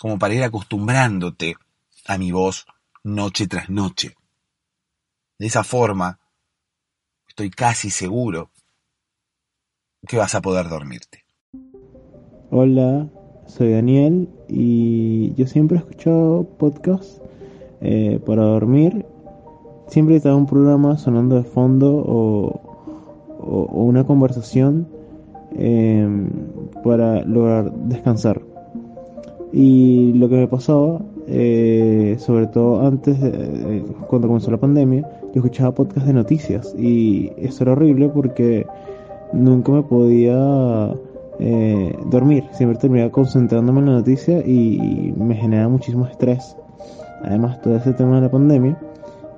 como para ir acostumbrándote a mi voz noche tras noche. De esa forma, estoy casi seguro que vas a poder dormirte. Hola, soy Daniel y yo siempre he escuchado podcasts eh, para dormir. Siempre está un programa sonando de fondo o, una conversación em, para lograr descansar. Y lo que me pasaba, eh, sobre todo antes, cuando comenzó la pandemia, yo escuchaba podcasts de noticias y eso era horrible porque nunca me podía eh, dormir. Siempre terminaba concentrándome en la noticia y me genera muchísimo estrés. Además, todo ese tema de la pandemia.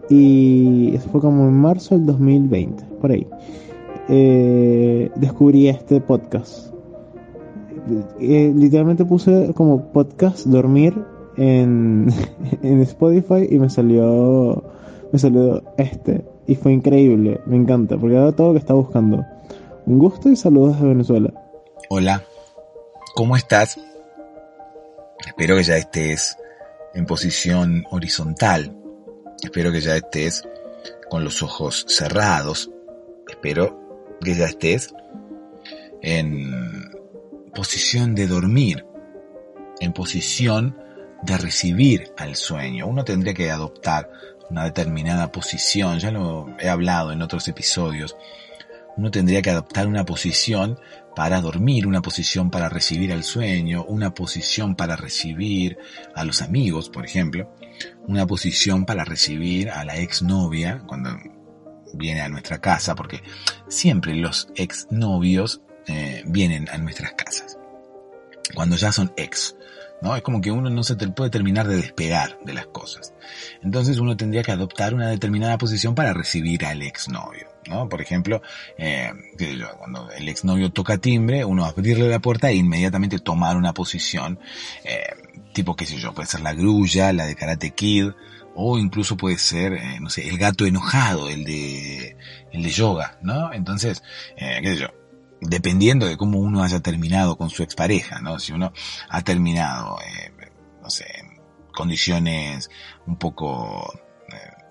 Y eso fue como en marzo del 2020, por ahí. Eh, descubrí este podcast. Eh, literalmente puse como podcast dormir en, en Spotify y me salió me salió este y fue increíble, me encanta porque era todo lo que estaba buscando. Un gusto y saludos de Venezuela. Hola, ¿cómo estás? Espero que ya estés en posición horizontal. Espero que ya estés con los ojos cerrados. Espero que ya estés en posición de dormir, en posición de recibir al sueño. Uno tendría que adoptar una determinada posición, ya lo he hablado en otros episodios, uno tendría que adoptar una posición para dormir, una posición para recibir al sueño, una posición para recibir a los amigos, por ejemplo, una posición para recibir a la exnovia cuando viene a nuestra casa, porque siempre los exnovios eh, vienen a nuestras casas, cuando ya son ex. ¿no? Es como que uno no se puede terminar de despegar de las cosas. Entonces uno tendría que adoptar una determinada posición para recibir al exnovio. ¿no? Por ejemplo, eh, cuando el exnovio toca timbre, uno abrirle la puerta e inmediatamente tomar una posición, eh, tipo, qué sé yo, puede ser la grulla, la de Karate Kid, o incluso puede ser, eh, no sé, el gato enojado, el de, el de yoga, ¿no? Entonces, eh, qué sé yo, dependiendo de cómo uno haya terminado con su expareja, ¿no? Si uno ha terminado, eh, no sé, condiciones un poco, eh,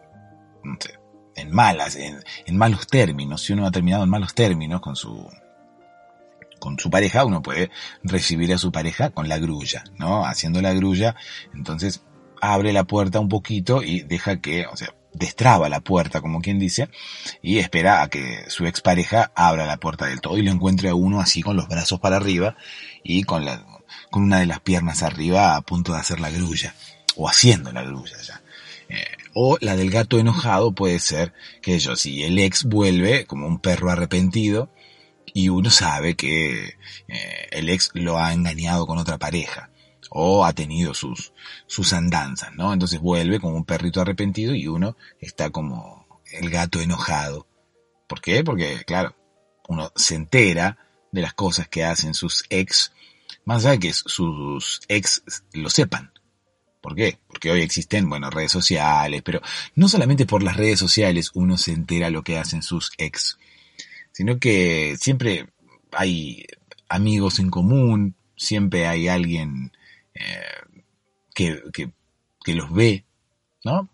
no sé, en malas, en, en, malos términos, si uno ha terminado en malos términos con su con su pareja, uno puede recibir a su pareja con la grulla, ¿no? Haciendo la grulla, entonces abre la puerta un poquito y deja que, o sea, destraba la puerta, como quien dice, y espera a que su expareja abra la puerta del todo y lo encuentre a uno así con los brazos para arriba y con la, con una de las piernas arriba a punto de hacer la grulla, o haciendo la grulla ya. Eh, o la del gato enojado puede ser que yo, si el ex vuelve como un perro arrepentido y uno sabe que eh, el ex lo ha engañado con otra pareja o ha tenido sus, sus andanzas, ¿no? Entonces vuelve como un perrito arrepentido y uno está como el gato enojado. ¿Por qué? Porque, claro, uno se entera de las cosas que hacen sus ex, más allá de que sus ex lo sepan. ¿Por qué? Porque hoy existen, bueno, redes sociales, pero no solamente por las redes sociales uno se entera lo que hacen sus ex, sino que siempre hay amigos en común, siempre hay alguien eh, que, que, los ve, ¿no?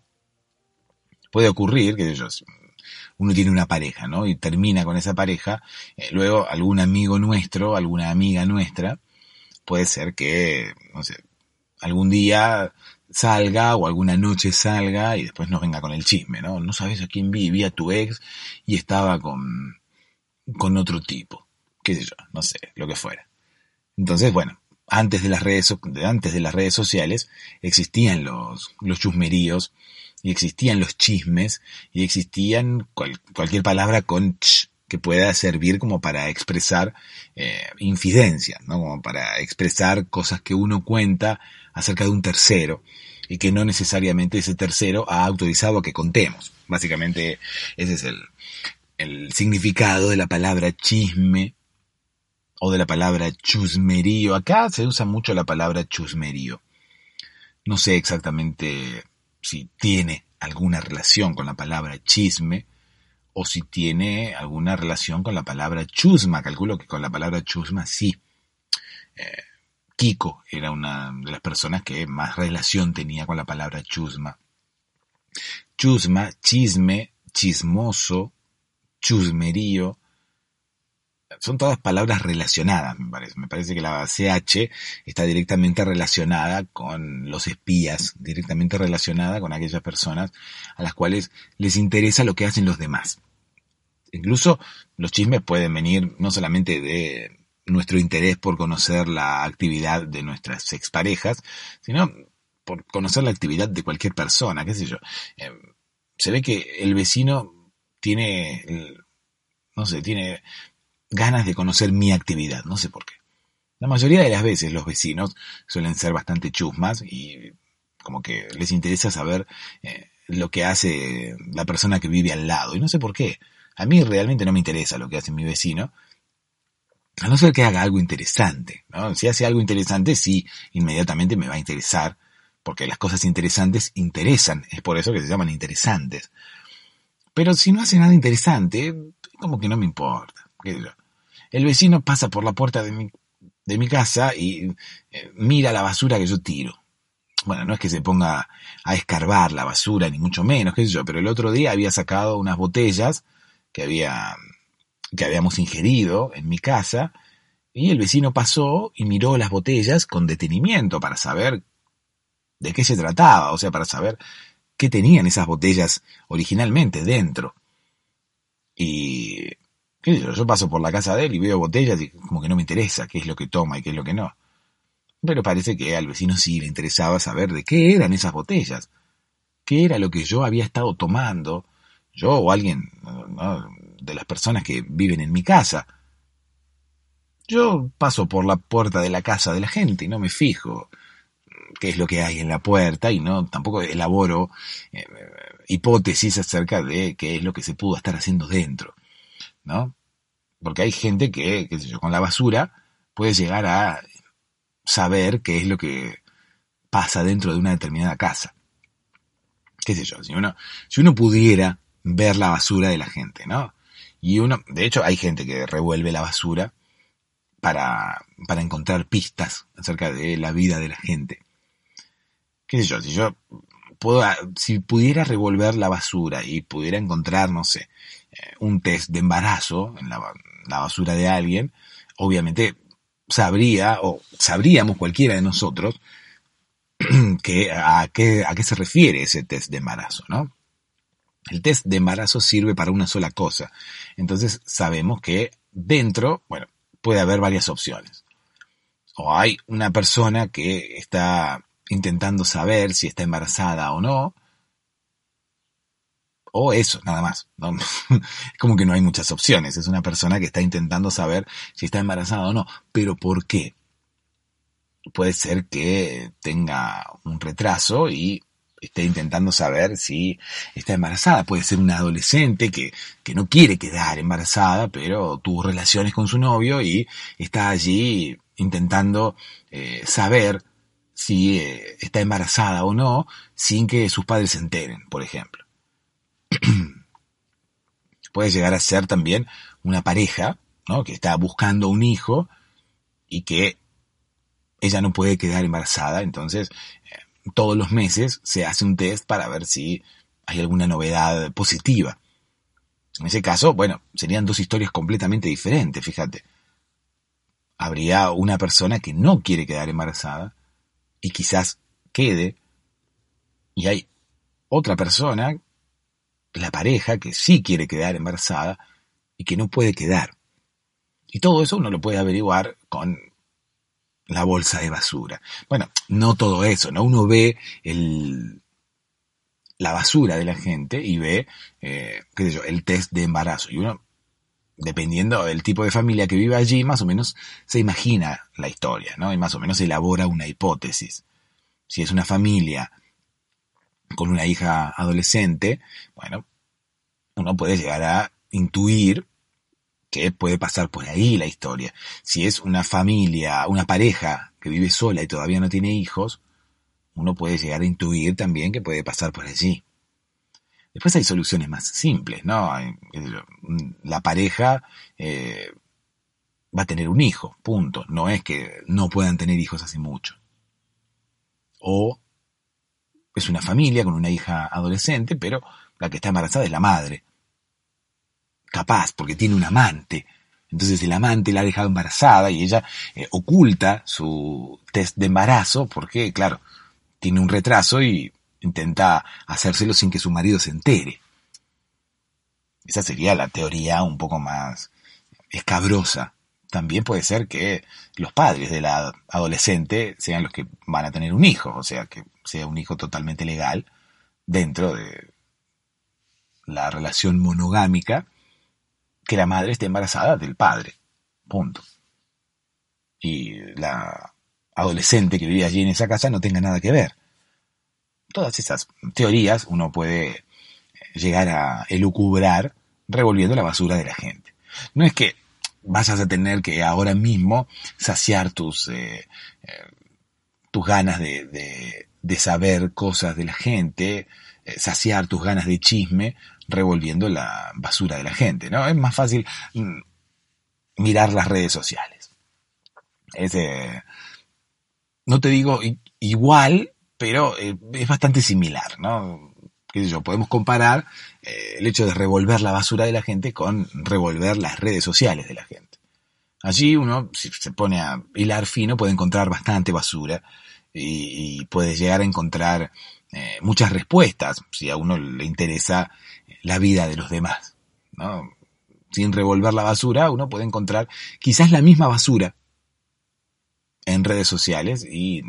Puede ocurrir que ellos, uno tiene una pareja, ¿no? Y termina con esa pareja, eh, luego algún amigo nuestro, alguna amiga nuestra, puede ser que, no sé, algún día salga o alguna noche salga y después nos venga con el chisme, ¿no? No sabes a quién vi, tu ex y estaba con, con otro tipo, qué sé yo, no sé, lo que fuera. Entonces, bueno, antes de las redes, antes de las redes sociales existían los, los chusmeríos y existían los chismes y existían cualquier palabra con ch que pueda servir como para expresar eh, ¿no? Como para expresar cosas que uno cuenta acerca de un tercero y que no necesariamente ese tercero ha autorizado que contemos. Básicamente ese es el, el significado de la palabra chisme o de la palabra chusmerío. Acá se usa mucho la palabra chusmerío. No sé exactamente si tiene alguna relación con la palabra chisme o si tiene alguna relación con la palabra chusma. Calculo que con la palabra chusma sí. Eh, Kiko era una de las personas que más relación tenía con la palabra chusma. Chusma, chisme, chismoso, chusmerío, son todas palabras relacionadas, me parece. Me parece que la CH está directamente relacionada con los espías, directamente relacionada con aquellas personas a las cuales les interesa lo que hacen los demás. Incluso los chismes pueden venir no solamente de nuestro interés por conocer la actividad de nuestras exparejas, sino por conocer la actividad de cualquier persona, qué sé yo. Eh, se ve que el vecino tiene, no sé, tiene ganas de conocer mi actividad, no sé por qué. La mayoría de las veces los vecinos suelen ser bastante chusmas y como que les interesa saber eh, lo que hace la persona que vive al lado. Y no sé por qué. A mí realmente no me interesa lo que hace mi vecino. A no ser que haga algo interesante. ¿no? Si hace algo interesante, sí, inmediatamente me va a interesar. Porque las cosas interesantes interesan. Es por eso que se llaman interesantes. Pero si no hace nada interesante, como que no me importa. El vecino pasa por la puerta de mi, de mi casa y eh, mira la basura que yo tiro. Bueno, no es que se ponga a escarbar la basura, ni mucho menos, qué sé yo, pero el otro día había sacado unas botellas que había, que habíamos ingerido en mi casa, y el vecino pasó y miró las botellas con detenimiento para saber de qué se trataba, o sea, para saber qué tenían esas botellas originalmente dentro. Y yo? paso por la casa de él y veo botellas y como que no me interesa qué es lo que toma y qué es lo que no. Pero parece que al vecino sí le interesaba saber de qué eran esas botellas. ¿Qué era lo que yo había estado tomando? Yo o alguien de las personas que viven en mi casa. Yo paso por la puerta de la casa de la gente y no me fijo qué es lo que hay en la puerta y no tampoco elaboro eh, hipótesis acerca de qué es lo que se pudo estar haciendo dentro. ¿no? Porque hay gente que, qué sé yo, con la basura puede llegar a saber qué es lo que pasa dentro de una determinada casa. Qué sé yo, si uno, si uno pudiera ver la basura de la gente, ¿no? Y uno, de hecho, hay gente que revuelve la basura para, para encontrar pistas acerca de la vida de la gente. qué sé yo, si yo puedo, si pudiera revolver la basura y pudiera encontrar, no sé, eh, un test de embarazo en la, la basura de alguien, obviamente sabría, o sabríamos cualquiera de nosotros, que, a, qué, a qué se refiere ese test de embarazo, ¿no? El test de embarazo sirve para una sola cosa. Entonces sabemos que dentro, bueno, puede haber varias opciones. O hay una persona que está intentando saber si está embarazada o no. O eso, nada más. Es como que no hay muchas opciones. Es una persona que está intentando saber si está embarazada o no. Pero ¿por qué? Puede ser que tenga un retraso y esté intentando saber si está embarazada. Puede ser una adolescente que, que no quiere quedar embarazada, pero tuvo relaciones con su novio y está allí intentando eh, saber si eh, está embarazada o no sin que sus padres se enteren, por ejemplo. Puede llegar a ser también una pareja ¿no? que está buscando un hijo y que ella no puede quedar embarazada, entonces eh, todos los meses se hace un test para ver si hay alguna novedad positiva. En ese caso, bueno, serían dos historias completamente diferentes, fíjate. Habría una persona que no quiere quedar embarazada y quizás quede, y hay otra persona, la pareja, que sí quiere quedar embarazada y que no puede quedar. Y todo eso uno lo puede averiguar con la bolsa de basura. Bueno, no todo eso, ¿no? Uno ve el, la basura de la gente y ve, eh, qué sé yo, el test de embarazo. Y uno, dependiendo del tipo de familia que vive allí, más o menos se imagina la historia, ¿no? Y más o menos elabora una hipótesis. Si es una familia con una hija adolescente, bueno, uno puede llegar a intuir que puede pasar por ahí la historia. Si es una familia, una pareja que vive sola y todavía no tiene hijos, uno puede llegar a intuir también que puede pasar por allí. Después hay soluciones más simples, ¿no? La pareja eh, va a tener un hijo, punto. No es que no puedan tener hijos hace mucho. O es una familia con una hija adolescente, pero la que está embarazada es la madre capaz, porque tiene un amante. Entonces el amante la ha dejado embarazada y ella eh, oculta su test de embarazo porque, claro, tiene un retraso y intenta hacérselo sin que su marido se entere. Esa sería la teoría un poco más escabrosa. También puede ser que los padres de la adolescente sean los que van a tener un hijo, o sea, que sea un hijo totalmente legal dentro de la relación monogámica que la madre esté embarazada del padre. Punto. Y la adolescente que vive allí en esa casa no tenga nada que ver. Todas esas teorías uno puede llegar a elucubrar revolviendo la basura de la gente. No es que vayas a tener que ahora mismo saciar tus, eh, eh, tus ganas de, saber cosas de la gente, eh, saciar tus ganas de chisme revolviendo la basura de la gente, ¿no? Es más fácil mm, mirar las redes sociales. Es, no te digo igual, pero eh, es bastante similar, ¿no? ¿Qué yo? Podemos comparar eh, el hecho de revolver la basura de la gente con revolver las redes sociales de la gente. Allí uno, si se pone a hilar fino, puede encontrar bastante basura y, y puede llegar a encontrar eh, muchas respuestas si a uno le interesa la vida de los demás. ¿no? Sin revolver la basura, uno puede encontrar quizás la misma basura en redes sociales y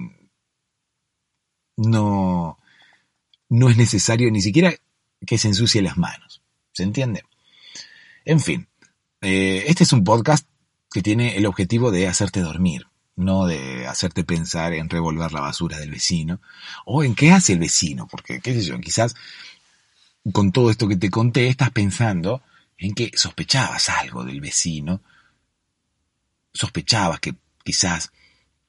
no, no es necesario ni siquiera que se ensucie las manos. ¿Se entiende? En fin, eh, este es un podcast que tiene el objetivo de hacerte dormir, no de hacerte pensar en revolver la basura del vecino o en qué hace el vecino, porque, qué sé yo, quizás con todo esto que te conté, estás pensando en que sospechabas algo del vecino, sospechabas que quizás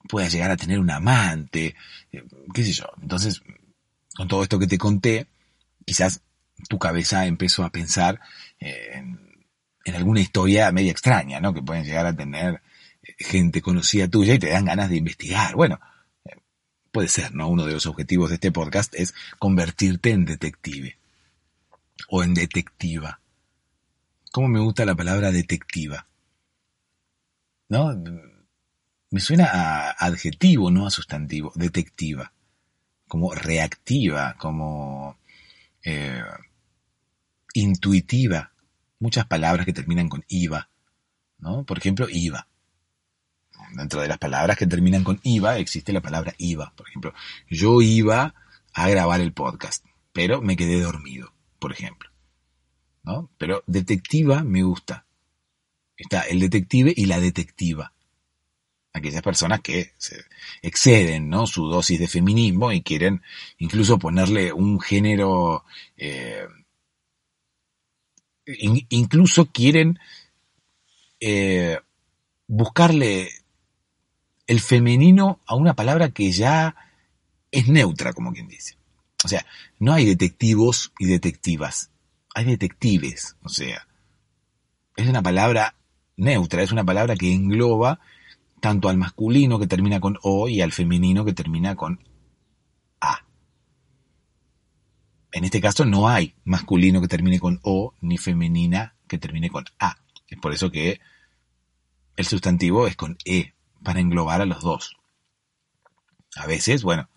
pueda llegar a tener un amante, eh, qué sé yo. Entonces, con todo esto que te conté, quizás tu cabeza empezó a pensar eh, en, en, alguna historia media extraña, ¿no? Que pueden llegar a tener gente conocida tuya y te dan ganas de investigar. Bueno, puede ser, ¿no? Uno de los objetivos de este podcast es convertirte en detective o en detectiva. ¿Cómo me gusta la palabra detectiva? ¿No? Me suena a adjetivo, no a sustantivo. Detectiva. Como reactiva, como eh, intuitiva. Muchas palabras que terminan con IVA. ¿no? Por ejemplo, IVA. Dentro de las palabras que terminan con IVA existe la palabra IVA. Por ejemplo, yo iba a grabar el podcast, pero me quedé dormido, por ejemplo. ¿no? Pero detectiva me gusta. Está el detective y la detectiva. Aquellas personas que exceden ¿no? su dosis de feminismo y quieren incluso ponerle un género, eh, incluso quieren eh, buscarle el femenino a una palabra que ya es neutra, como quien dice. O sea, no hay detectivos y detectivas, hay detectives, o sea, es una palabra neutra, es una palabra que engloba tanto al masculino que termina con O y al femenino que termina con A. En este caso no hay masculino que termine con O ni femenina que termine con A. Es por eso que el sustantivo es con E, para englobar a los dos. A veces, bueno,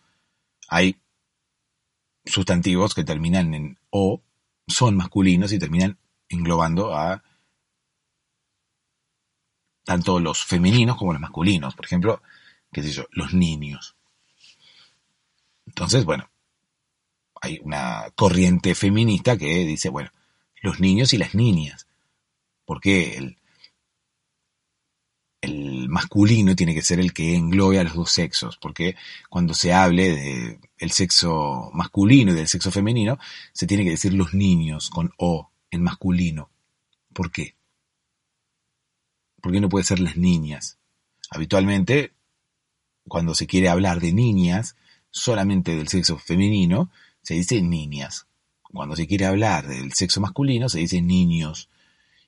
hay sustantivos que terminan en O, son masculinos y terminan englobando a tanto los femeninos como los masculinos. Por ejemplo, qué sé yo, los niños. Entonces, bueno, hay una corriente feminista que dice, bueno, los niños y las niñas. Porque el, el masculino tiene que ser el que englobe a los dos sexos, porque cuando se hable de el sexo masculino y del sexo femenino, se tiene que decir los niños con O en masculino. ¿Por qué? ¿Por qué no puede ser las niñas? Habitualmente, cuando se quiere hablar de niñas, solamente del sexo femenino, se dice niñas. Cuando se quiere hablar del sexo masculino, se dice niños.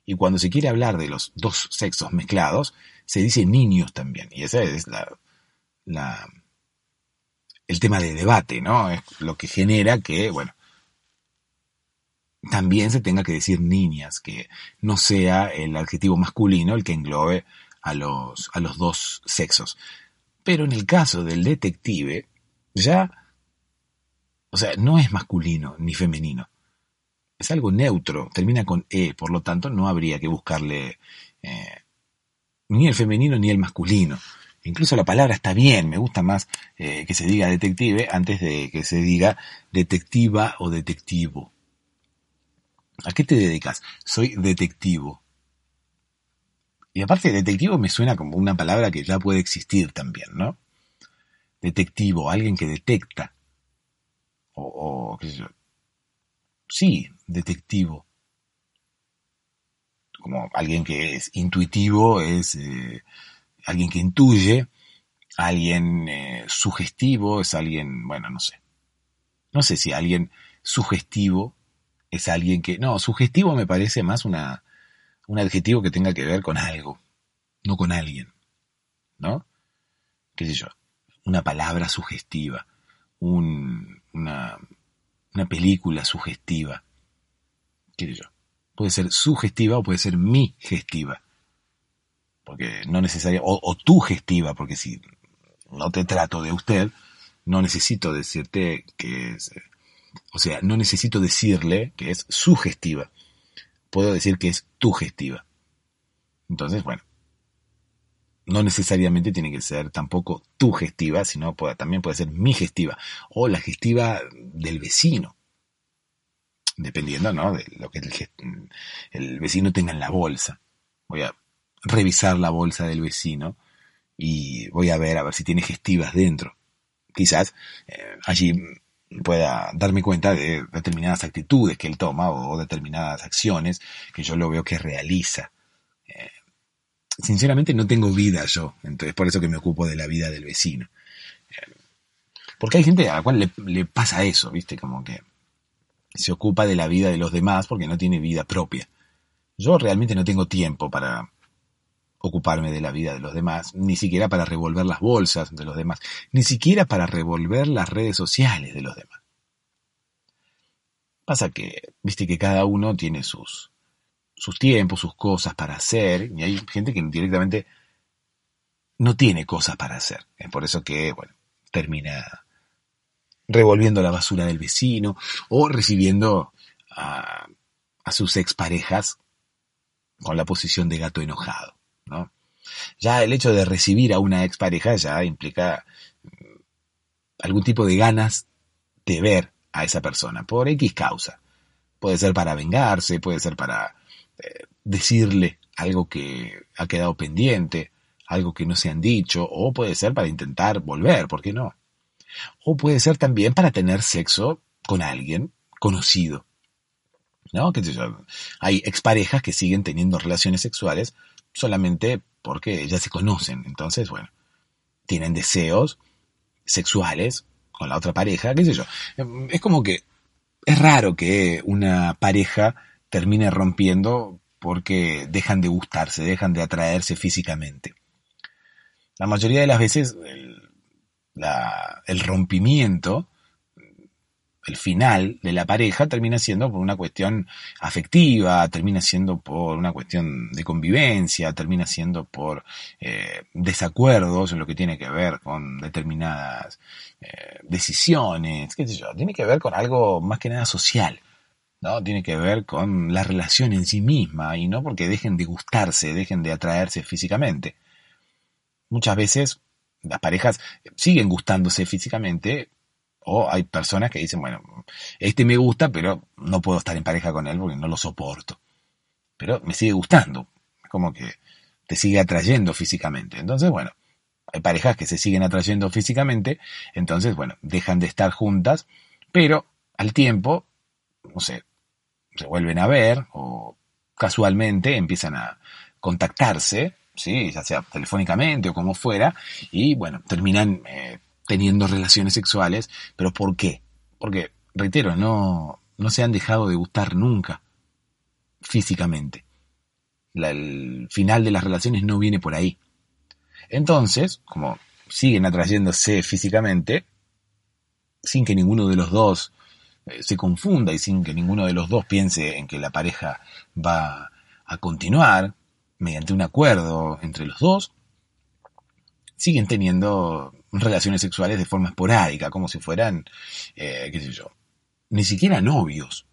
Y cuando se quiere hablar de los dos sexos mezclados, se dice niños también. Y ese es la, la, el tema de debate, ¿no? Es lo que genera que, bueno, también se tenga que decir niñas, que no sea el adjetivo masculino el que englobe a los, a los dos sexos. Pero en el caso del detective, ya, o sea, no es masculino ni femenino. Es algo neutro, termina con E, por lo tanto no habría que buscarle eh, ni el femenino ni el masculino. Incluso la palabra está bien, me gusta más eh, que se diga detective antes de que se diga detectiva o detectivo. ¿A qué te dedicas? Soy detectivo. Y aparte, detectivo me suena como una palabra que ya puede existir también, ¿no? Detectivo, alguien que detecta. O, o qué sé yo. Sí, detectivo como alguien que es intuitivo, es eh, alguien que intuye, alguien eh, sugestivo, es alguien, bueno, no sé. No sé si alguien sugestivo es alguien que... No, sugestivo me parece más una, un adjetivo que tenga que ver con algo, no con alguien. ¿No? ¿Qué sé yo? Una palabra sugestiva, un, una, una película sugestiva. ¿Qué sé yo? Puede ser sugestiva o puede ser mi gestiva. Porque no necesaria, o, tu gestiva, porque si no te trato de usted, no necesito decirte que es, o sea, no necesito decirle que es sugestiva. Puedo decir que es tu gestiva. Entonces, bueno, no necesariamente tiene que ser tampoco tu gestiva, sino también puede ser mi gestiva o la gestiva del vecino dependiendo ¿no? de lo que el, vecino tenga en la bolsa. Voy a revisar la bolsa del vecino y voy a ver a ver si tiene gestivas dentro. Quizás eh, allí pueda darme cuenta de determinadas actitudes que él toma o, determinadas acciones que yo lo veo que realiza. Eh, sinceramente no tengo vida yo, entonces por eso que me ocupo de la vida del vecino. Eh, porque hay gente a la cual le, le pasa eso, ¿viste? Como que se ocupa de la vida de los demás porque no tiene vida propia. Yo realmente no tengo tiempo para, ocuparme de la vida de los demás, ni siquiera para revolver las bolsas de los demás, ni siquiera para revolver las redes sociales de los demás. Pasa que, viste que cada uno tiene sus, sus tiempos, sus cosas para hacer, y hay gente que directamente no tiene cosas para hacer. Es por eso que, bueno, termina revolviendo la basura del vecino o recibiendo a, a sus exparejas con la posición de gato enojado. ¿no? Ya el hecho de recibir a una expareja ya implica mm, algún tipo de ganas de ver a esa persona, por X causa. Puede ser para vengarse, puede ser para eh, decirle algo que ha quedado pendiente, algo que no se han dicho, o puede ser para intentar volver, ¿por qué no? O puede ser también para tener sexo con alguien conocido. ¿No? ¿Qué sé yo? Hay exparejas que siguen teniendo relaciones sexuales solamente porque ya se conocen. Entonces, bueno, tienen deseos sexuales con la otra pareja, qué sé yo. Es como que es raro que una pareja termine rompiendo porque dejan de gustarse, dejan de atraerse físicamente. La mayoría de las veces el, el rompimiento el final de la pareja termina siendo por una cuestión afectiva, termina siendo por una cuestión de convivencia, termina siendo por eh, desacuerdos en lo que tiene que ver con determinadas eh, decisiones, qué sé yo, tiene que ver con algo más que nada social. ¿no? Tiene que ver con la relación en sí misma y no porque dejen de gustarse, dejen de atraerse físicamente. Muchas veces las parejas siguen gustándose físicamente, o hay personas que dicen, bueno, este me gusta, pero no puedo estar en pareja con él porque no lo soporto. Pero me sigue gustando. Como que te sigue atrayendo físicamente. Entonces, bueno, hay parejas que se siguen atrayendo físicamente, entonces, bueno, dejan de estar juntas, pero al tiempo, no sé, se vuelven a ver o casualmente empiezan a contactarse, ¿sí? ya sea telefónicamente o como fuera, y bueno, terminan eh, teniendo relaciones sexuales, pero ¿por qué? Porque, reitero, no, no se han dejado de gustar nunca físicamente. el final de las relaciones no viene por ahí. Entonces, como siguen atrayéndose físicamente, sin que ninguno de los dos eh, se confunda y sin que ninguno de los dos piense en que la pareja va a continuar mediante un acuerdo entre los dos, siguen teniendo relaciones sexuales de forma esporádica, como si fueran, eh, qué sé yo, ni siquiera novios,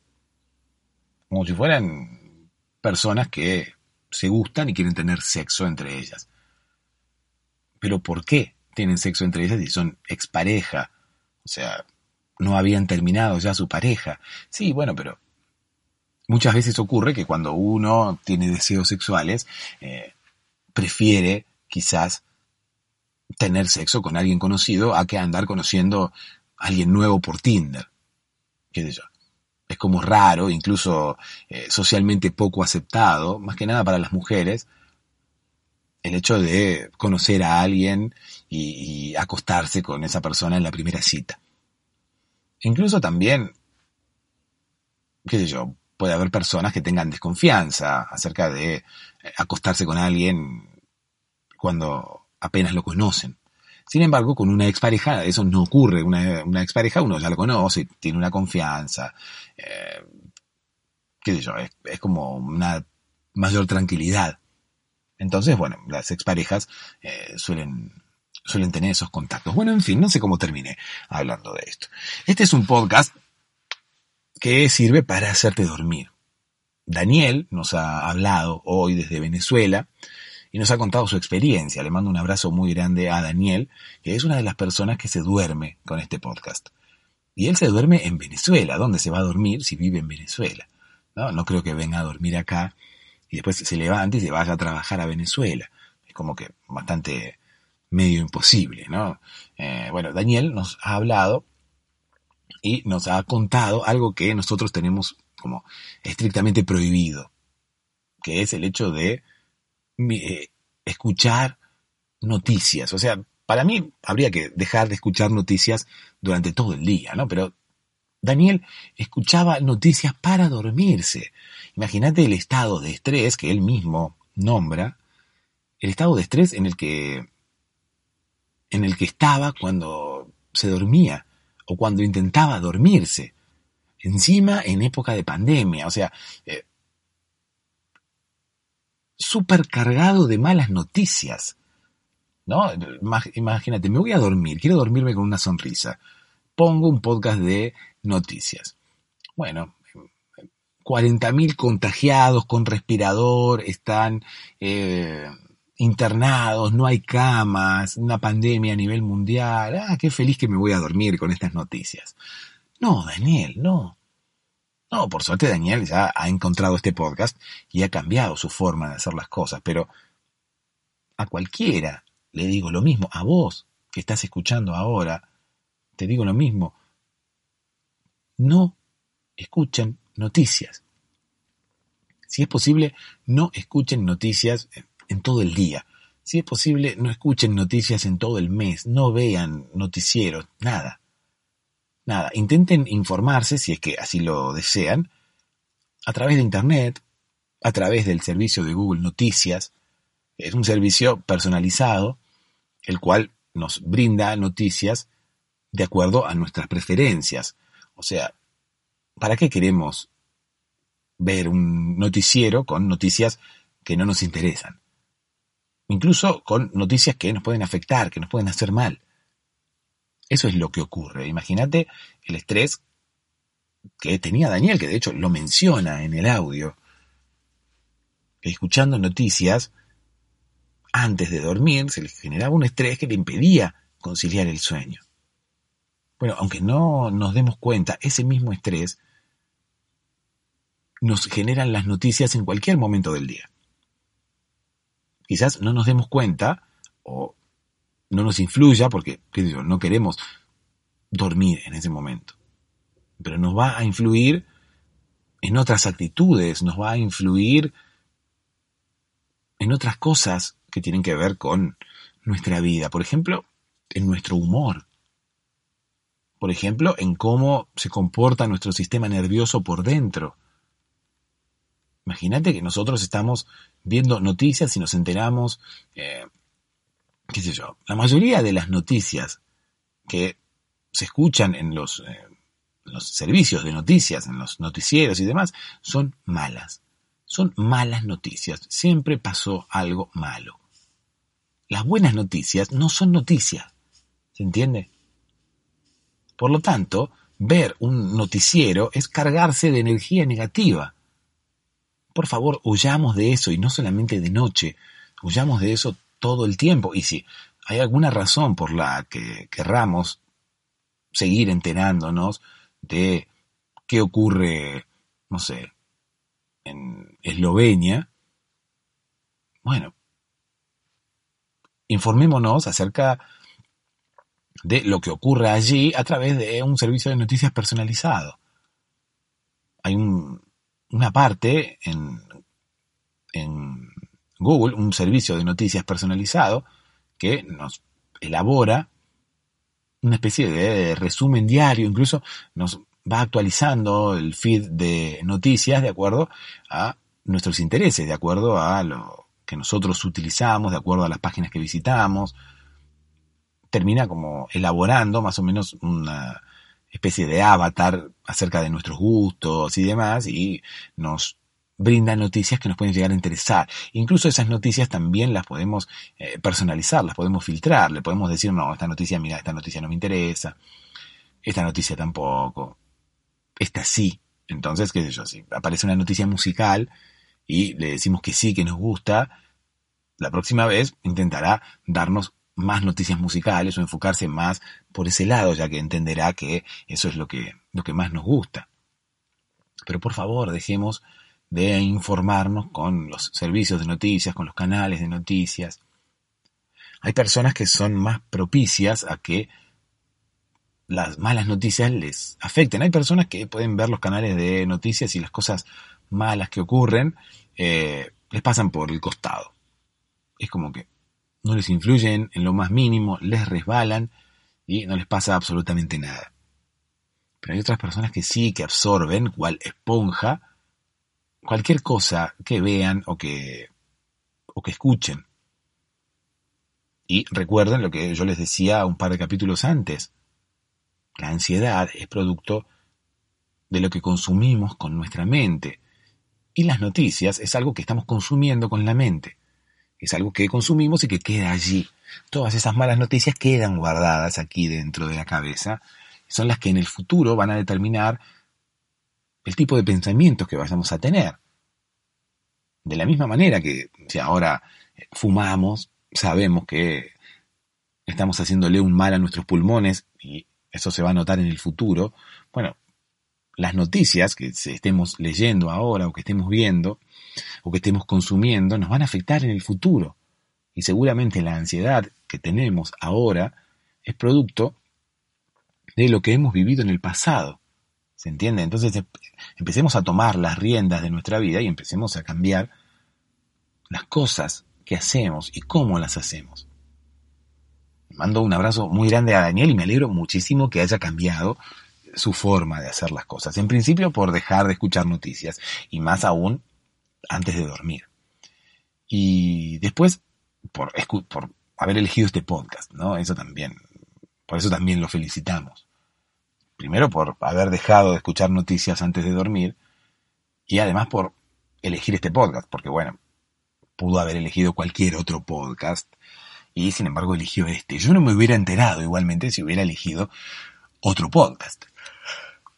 como si fueran personas que se gustan y quieren tener sexo entre ellas. Pero ¿por qué tienen sexo entre ellas si son expareja? O sea, no habían terminado ya su pareja. Sí, bueno, pero muchas veces ocurre que cuando uno tiene deseos sexuales, eh, prefiere quizás tener sexo con alguien conocido a que andar conociendo a alguien nuevo por Tinder. ¿Qué sé yo? Es como raro, incluso eh, socialmente poco aceptado, más que nada para las mujeres, el hecho de conocer a alguien y, y acostarse con esa persona en la primera cita. Incluso también, qué sé yo, puede haber personas que tengan desconfianza acerca de eh, acostarse con alguien cuando apenas lo conocen. Sin embargo, con una expareja eso no ocurre. Una, una expareja uno ya lo conoce, tiene una confianza, eh, qué sé yo, es, como una mayor tranquilidad. Entonces, bueno, las exparejas eh, suelen, suelen tener esos contactos. Bueno, en fin, no sé cómo terminé hablando de esto. Este es un podcast que sirve para hacerte dormir. Daniel nos ha hablado hoy desde Venezuela y nos ha contado su experiencia. Le mando un abrazo muy grande a Daniel, que es una de las personas que se duerme con este podcast. Y él se duerme en Venezuela. ¿Dónde se va a dormir si vive en Venezuela? No, creo que venga a dormir acá y después se levante y se vaya a trabajar a Venezuela. Es como que bastante medio imposible, ¿no? Eh, bueno, Daniel nos ha hablado y nos ha contado algo que nosotros tenemos como estrictamente prohibido, que es el hecho de eh, escuchar noticias. O sea, para mí habría que dejar de escuchar noticias durante todo el día, ¿no? Pero Daniel escuchaba noticias para dormirse. Imagínate el estado de estrés que él mismo nombra el estado de estrés en el que en el que estaba cuando se dormía o cuando intentaba dormirse. Encima en época de pandemia, o sea, eh, súper cargado de malas noticias. ¿No? Imagínate, me voy a dormir, quiero dormirme con una sonrisa. Pongo un podcast de noticias. Bueno, 40.000 contagiados con respirador, están eh, internados, no hay camas, una pandemia a nivel mundial. Ah, qué feliz que me voy a dormir con estas noticias. No, Daniel, no. No, por suerte Daniel ya ha encontrado este podcast y ha cambiado su forma de hacer las cosas, pero a cualquiera le digo lo mismo, a vos que estás escuchando ahora, te digo lo mismo. No escuchen noticias. Si es posible, no escuchen noticias en todo el día. Si es posible, no escuchen noticias en todo el mes, no vean noticieros, nada. Nada, intenten informarse, si es que así lo desean, a través de Internet, a través del servicio de Google Noticias. Es un servicio personalizado, el cual nos brinda noticias de acuerdo a nuestras preferencias. O sea, ¿para qué queremos ver un noticiero con noticias que no nos interesan? Incluso con noticias que nos pueden afectar, que nos pueden hacer mal. Eso es lo que ocurre. Imagínate el estrés que tenía Daniel, que de hecho lo menciona en el audio. escuchando noticias, antes de dormir, se le generaba un estrés que le impedía conciliar el sueño. Bueno, aunque no nos demos cuenta, ese mismo estrés nos generan las noticias en cualquier momento del día. Quizás no nos demos cuenta o no nos influya porque no queremos dormir en ese momento. Pero nos va a influir en otras actitudes, nos va a influir en otras cosas que tienen que ver con nuestra vida. Por ejemplo, en nuestro humor. Por ejemplo, en cómo se comporta nuestro sistema nervioso por dentro. Imagínate que nosotros estamos viendo noticias y nos enteramos, eh, qué sé yo, la mayoría de las noticias que se escuchan en los, eh, los servicios de noticias, en los noticieros y demás, son malas. Son malas noticias. Siempre pasó algo malo. Las buenas noticias no son noticias. ¿Se entiende? Por lo tanto, ver un noticiero es cargarse de energía negativa. Por favor, huyamos de eso y no solamente de noche, huyamos de eso todo el tiempo. Y si hay alguna razón por la que querramos seguir enterándonos de qué ocurre, no sé, en Eslovenia, bueno, informémonos acerca de lo que ocurre allí a través de un servicio de noticias personalizado. Hay un, una parte en, en Google, un servicio de noticias personalizado que nos elabora una especie de resumen diario, incluso nos va actualizando el feed de noticias de acuerdo a nuestros intereses, de acuerdo a lo que nosotros utilizamos, de acuerdo a las páginas que visitamos. Termina como elaborando más o menos una especie de avatar acerca de nuestros gustos y demás y nos brinda noticias que nos pueden llegar a interesar. Incluso esas noticias también las podemos eh, personalizar, las podemos filtrar, le podemos decir, no, esta noticia, mira, esta noticia no me interesa, esta noticia tampoco, esta sí. Entonces, qué sé yo, si aparece una noticia musical y le decimos que sí, que nos gusta, la próxima vez intentará darnos más noticias musicales o enfocarse más por ese lado, ya que entenderá que eso es lo que, lo que más nos gusta. Pero por favor, dejemos de informarnos con los servicios de noticias, con los canales de noticias. Hay personas que son más propicias a que las malas noticias les afecten. Hay personas que pueden ver los canales de noticias y las cosas malas que ocurren eh, les pasan por el costado. Es como que no les influyen en lo más mínimo, les resbalan y no les pasa absolutamente nada. Pero hay otras personas que sí, que absorben, cual esponja, cualquier cosa que vean o que, o que escuchen. Y recuerden lo que yo les decía un par de capítulos antes. La ansiedad es producto de lo que consumimos con nuestra mente. Y las noticias es algo que estamos consumiendo con la mente. Es algo que consumimos y que queda allí. Todas esas malas noticias quedan guardadas aquí dentro de la cabeza. Son las que en el futuro van a determinar el tipo de pensamientos que vayamos a tener. De la misma manera que si ahora fumamos, sabemos que estamos haciéndole un mal a nuestros pulmones y eso se va a notar en el futuro. Bueno, las noticias que estemos leyendo ahora o que estemos viendo o que estemos consumiendo nos van a afectar en el futuro. Y seguramente la ansiedad que tenemos ahora es producto de lo que hemos vivido en el pasado. ¿Se entiende? Entonces empecemos a tomar las riendas de nuestra vida y empecemos a cambiar las cosas que hacemos y cómo las hacemos. Mando un abrazo muy grande a Daniel y me alegro muchísimo que haya cambiado su forma de hacer las cosas. En principio por dejar de escuchar noticias y más aún antes de dormir. Y después por, por haber elegido este podcast, ¿no? Eso también, por eso también lo felicitamos. Primero por haber dejado de escuchar noticias antes de dormir y además por elegir este podcast, porque bueno, pudo haber elegido cualquier otro podcast y sin embargo eligió este. Yo no me hubiera enterado igualmente si hubiera elegido otro podcast.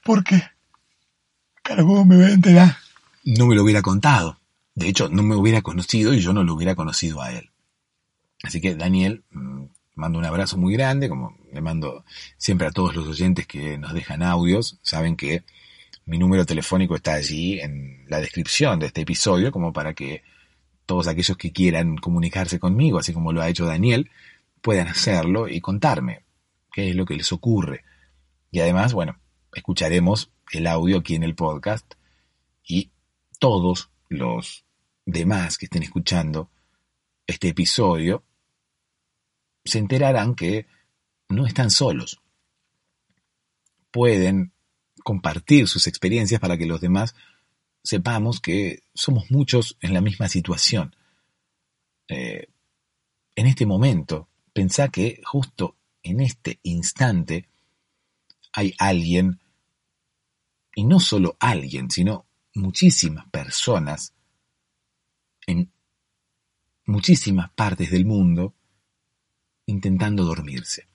Porque, claro, ¿cómo me voy a enterar? No me lo hubiera contado. De hecho, no me hubiera conocido y yo no lo hubiera conocido a él. Así que, Daniel, mm, mando un abrazo muy grande, como le mando siempre a todos los oyentes que nos dejan audios. Saben que mi número telefónico está allí en la descripción de este episodio, como para que todos aquellos que quieran comunicarse conmigo, así como lo ha hecho Daniel, puedan hacerlo y contarme qué es lo que les ocurre. Y además, bueno, escucharemos el audio aquí en el podcast y todos los demás que estén escuchando este episodio se enterarán que no están solos. Pueden compartir sus experiencias para que los demás sepamos que somos muchos en la misma situación. Eh, en este momento, pensá que justo en este instante hay alguien, y no solo alguien, sino muchísimas personas en muchísimas partes del mundo intentando dormirse.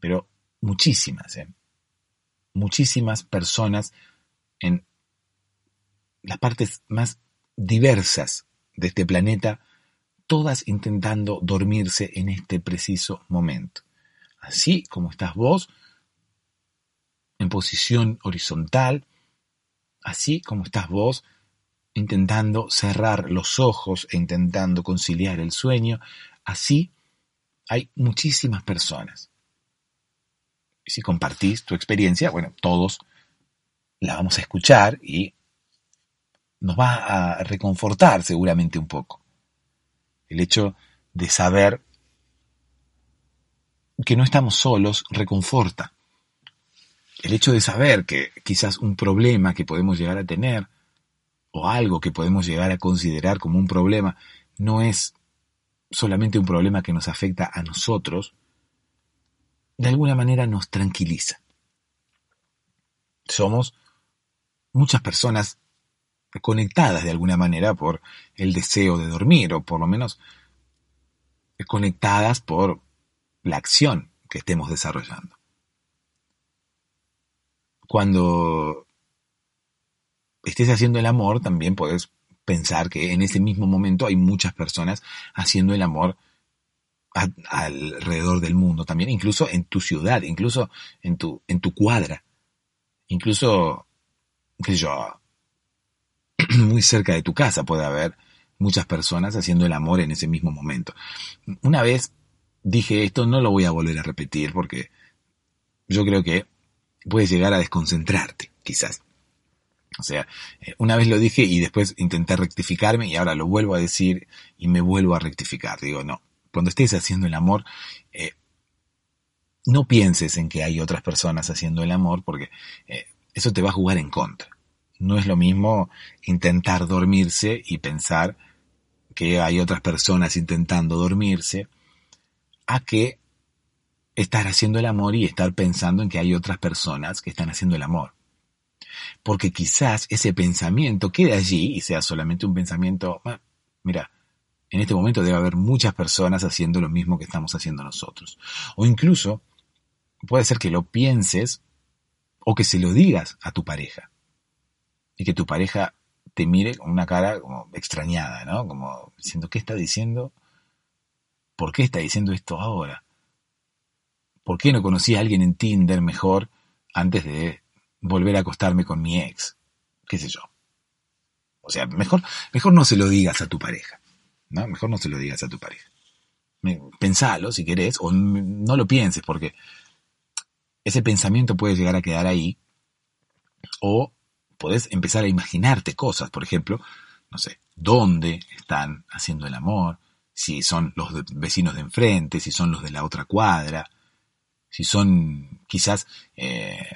Pero muchísimas, ¿eh? muchísimas personas en las partes más diversas de este planeta, todas intentando dormirse en este preciso momento. Así como estás vos, en posición horizontal, así como estás vos, intentando cerrar los ojos e intentando conciliar el sueño, así hay muchísimas personas. Si compartís tu experiencia, bueno, todos la vamos a escuchar y nos va a reconfortar seguramente un poco. El hecho de saber que no estamos solos reconforta. El hecho de saber que quizás un problema que podemos llegar a tener o algo que podemos llegar a considerar como un problema no es solamente un problema que nos afecta a nosotros, de alguna manera nos tranquiliza. Somos muchas personas conectadas de alguna manera por el deseo de dormir, o por lo menos conectadas por la acción que estemos desarrollando. Cuando estés haciendo el amor, también puedes pensar que en ese mismo momento hay muchas personas haciendo el amor alrededor del mundo también, incluso en tu ciudad, incluso en tu, en tu cuadra, incluso, qué sé yo, muy cerca de tu casa puede haber muchas personas haciendo el amor en ese mismo momento. Una vez dije esto, no lo voy a volver a repetir porque yo creo que puedes llegar a desconcentrarte, quizás. O sea, eh, una vez lo dije y después intenté rectificarme y ahora lo vuelvo a decir y me vuelvo a rectificar. Digo, no, cuando estés haciendo el amor, eh, no pienses en que hay otras personas haciendo el amor porque eh, eso te va a jugar en contra. No es lo mismo intentar dormirse y pensar que hay otras personas intentando dormirse a que estar haciendo el amor y estar pensando en que hay otras personas que están haciendo el amor. Porque quizás ese pensamiento quede allí y sea solamente un pensamiento, ah, mira, en este momento debe haber muchas personas haciendo lo mismo que estamos haciendo nosotros. O incluso puede ser que lo pienses o que se lo digas a tu pareja. Y que tu pareja te mire con una cara como extrañada, ¿no? Como diciendo, ¿qué está diciendo? ¿Por qué está diciendo esto ahora? ¿Por qué no conocí a alguien en Tinder mejor antes de volver a acostarme con mi ex? ¿Qué sé yo? O sea, mejor, mejor no se lo digas a tu pareja. ¿no? Mejor no se lo digas a tu pareja. Pensalo si querés, o no lo pienses, porque ese pensamiento puede llegar a quedar ahí, o podés empezar a imaginarte cosas, por ejemplo, no sé, dónde están haciendo el amor, si son los vecinos de enfrente, si son los de la otra cuadra, si son quizás eh,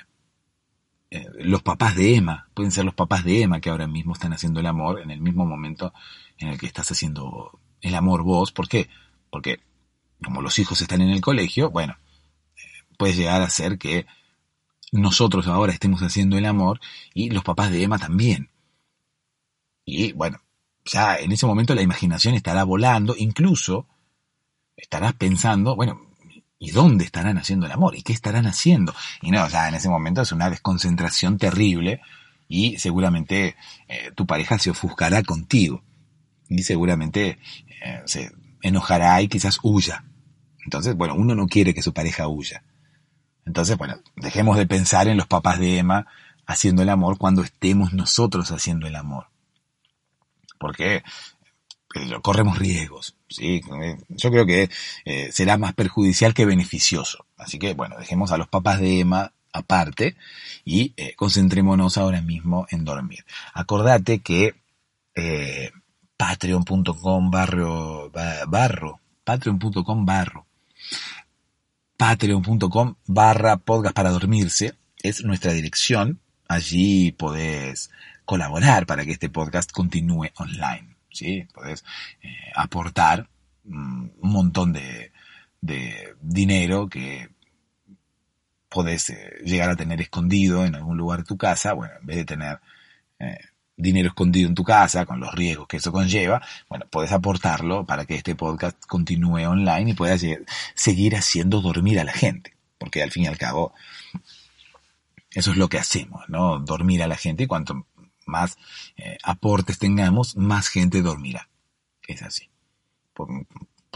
eh, los papás de Emma, pueden ser los papás de Emma que ahora mismo están haciendo el amor en el mismo momento en el que estás haciendo el amor vos. ¿Por qué? Porque como los hijos están en el colegio, bueno, eh, puede llegar a ser que nosotros ahora estemos haciendo el amor y los papás de Emma también. Y bueno, ya en ese momento la imaginación estará volando, incluso estarás pensando, bueno, ¿y dónde estarán haciendo el amor? ¿Y qué estarán haciendo? Y no, ya en ese momento es una desconcentración terrible y seguramente eh, tu pareja se ofuscará contigo y seguramente eh, se enojará y quizás huya. Entonces, bueno, uno no quiere que su pareja huya. Entonces, bueno, dejemos de pensar en los papás de Emma haciendo el amor cuando estemos nosotros haciendo el amor. Porque corremos riesgos. ¿sí? Yo creo que eh, será más perjudicial que beneficioso. Así que, bueno, dejemos a los papás de Emma aparte y concentrémonos ahora mismo en dormir. Acordate que patreon.com barro, barro, patreon.com barro, patreon.com barra podcast para dormirse es nuestra dirección. Allí podés colaborar para que este podcast continúe online. ¿Sí? Podés eh, aportar mm, un montón de, de dinero que podés eh, llegar a tener escondido en algún lugar de tu casa. Bueno, en vez de tener eh, dinero escondido en tu casa, con los riesgos que eso conlleva, bueno, puedes aportarlo para que este podcast continúe online y pueda seguir haciendo dormir a la gente. Porque al fin y al cabo, eso es lo que hacemos, ¿no? Dormir a la gente y cuanto más eh, aportes tengamos, más gente dormirá. Es así. Por,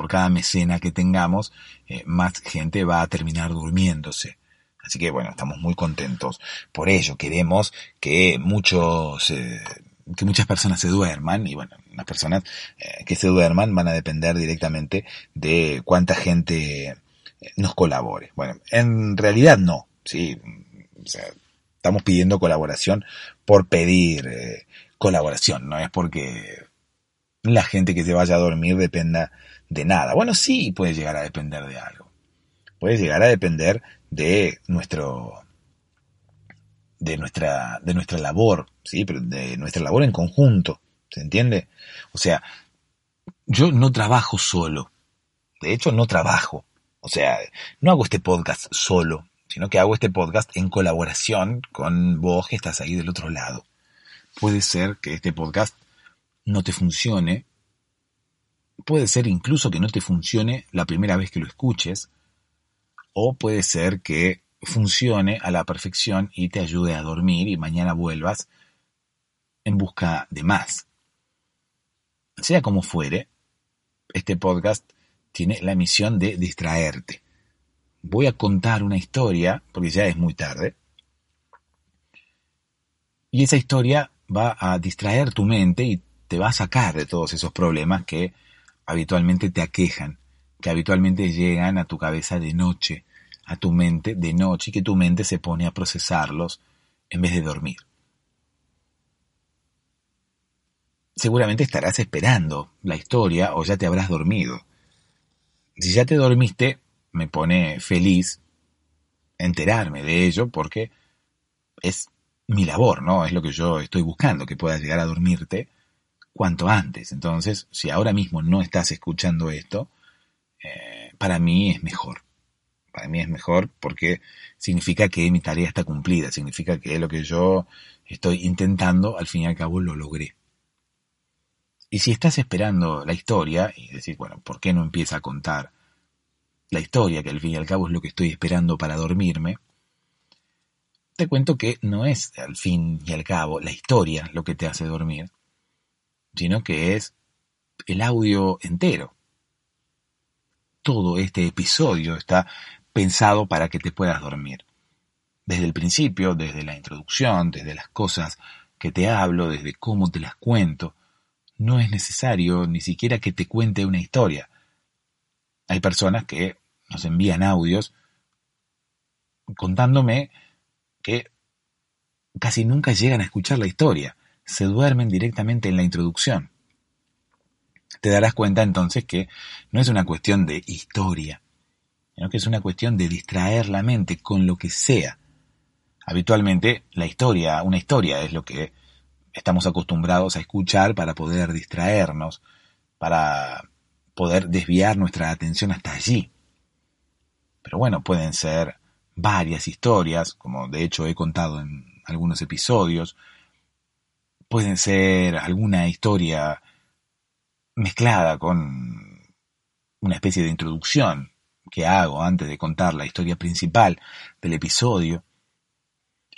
cada mecena que tengamos, eh, más gente va a terminar durmiéndose. Así que bueno, estamos muy contentos por ello. Queremos que muchos, eh, que muchas personas se duerman y bueno, las personas que se duerman van a depender directamente de cuánta gente nos colabore. Bueno, en realidad no, sí, o sea, estamos pidiendo colaboración por pedir colaboración, no es porque la gente que se vaya a dormir dependa de nada. Bueno, sí puede llegar a depender de algo. Puede llegar a depender de nuestro de nuestra de nuestra labor, sí, pero de nuestra labor en conjunto, ¿se entiende? O sea, yo no trabajo solo. De hecho, no trabajo. O sea, no hago este podcast solo, sino que hago este podcast en colaboración con vos que estás ahí del otro lado. Puede ser que este podcast no te funcione. Puede ser incluso que no te funcione la primera vez que lo escuches, o puede ser que funcione a la perfección y te ayude a dormir y mañana vuelvas en busca de más. Sea como fuere, este podcast tiene la misión de distraerte. Voy a contar una historia, porque ya es muy tarde, y esa historia va a distraer tu mente y te va a sacar de todos esos problemas que habitualmente te aquejan que habitualmente llegan a tu cabeza de noche, a tu mente de noche y que tu mente se pone a procesarlos en vez de dormir. Seguramente estarás esperando la historia o ya te habrás dormido. Si ya te dormiste, me pone feliz enterarme de ello porque es mi labor, ¿no? Es lo que yo estoy buscando, que puedas llegar a dormirte cuanto antes. Entonces, si ahora mismo no estás escuchando esto, eh, para mí es mejor. Para mí es mejor porque significa que mi tarea está cumplida, significa que lo que yo estoy intentando, al fin y al cabo lo logré. Y si estás esperando la historia y decís, bueno, ¿por qué no empieza a contar la historia, que al fin y al cabo es lo que estoy esperando para dormirme? Te cuento que no es al fin y al cabo la historia lo que te hace dormir, sino que es el audio entero. Todo este episodio está pensado para que te puedas dormir. Desde el principio, desde la introducción, desde las cosas que te hablo, desde cómo te las cuento, no es necesario ni siquiera que te cuente una historia. Hay personas que nos envían audios contándome que casi nunca llegan a escuchar la historia, se duermen directamente en la introducción. Te darás cuenta entonces que no es una cuestión de historia, sino que es una cuestión de distraer la mente con lo que sea. Habitualmente la historia, una historia es lo que estamos acostumbrados a escuchar para poder distraernos, para poder desviar nuestra atención hasta allí. Pero bueno, pueden ser varias historias, como de hecho he contado en algunos episodios, pueden ser alguna historia mezclada con una especie de introducción que hago antes de contar la historia principal del episodio,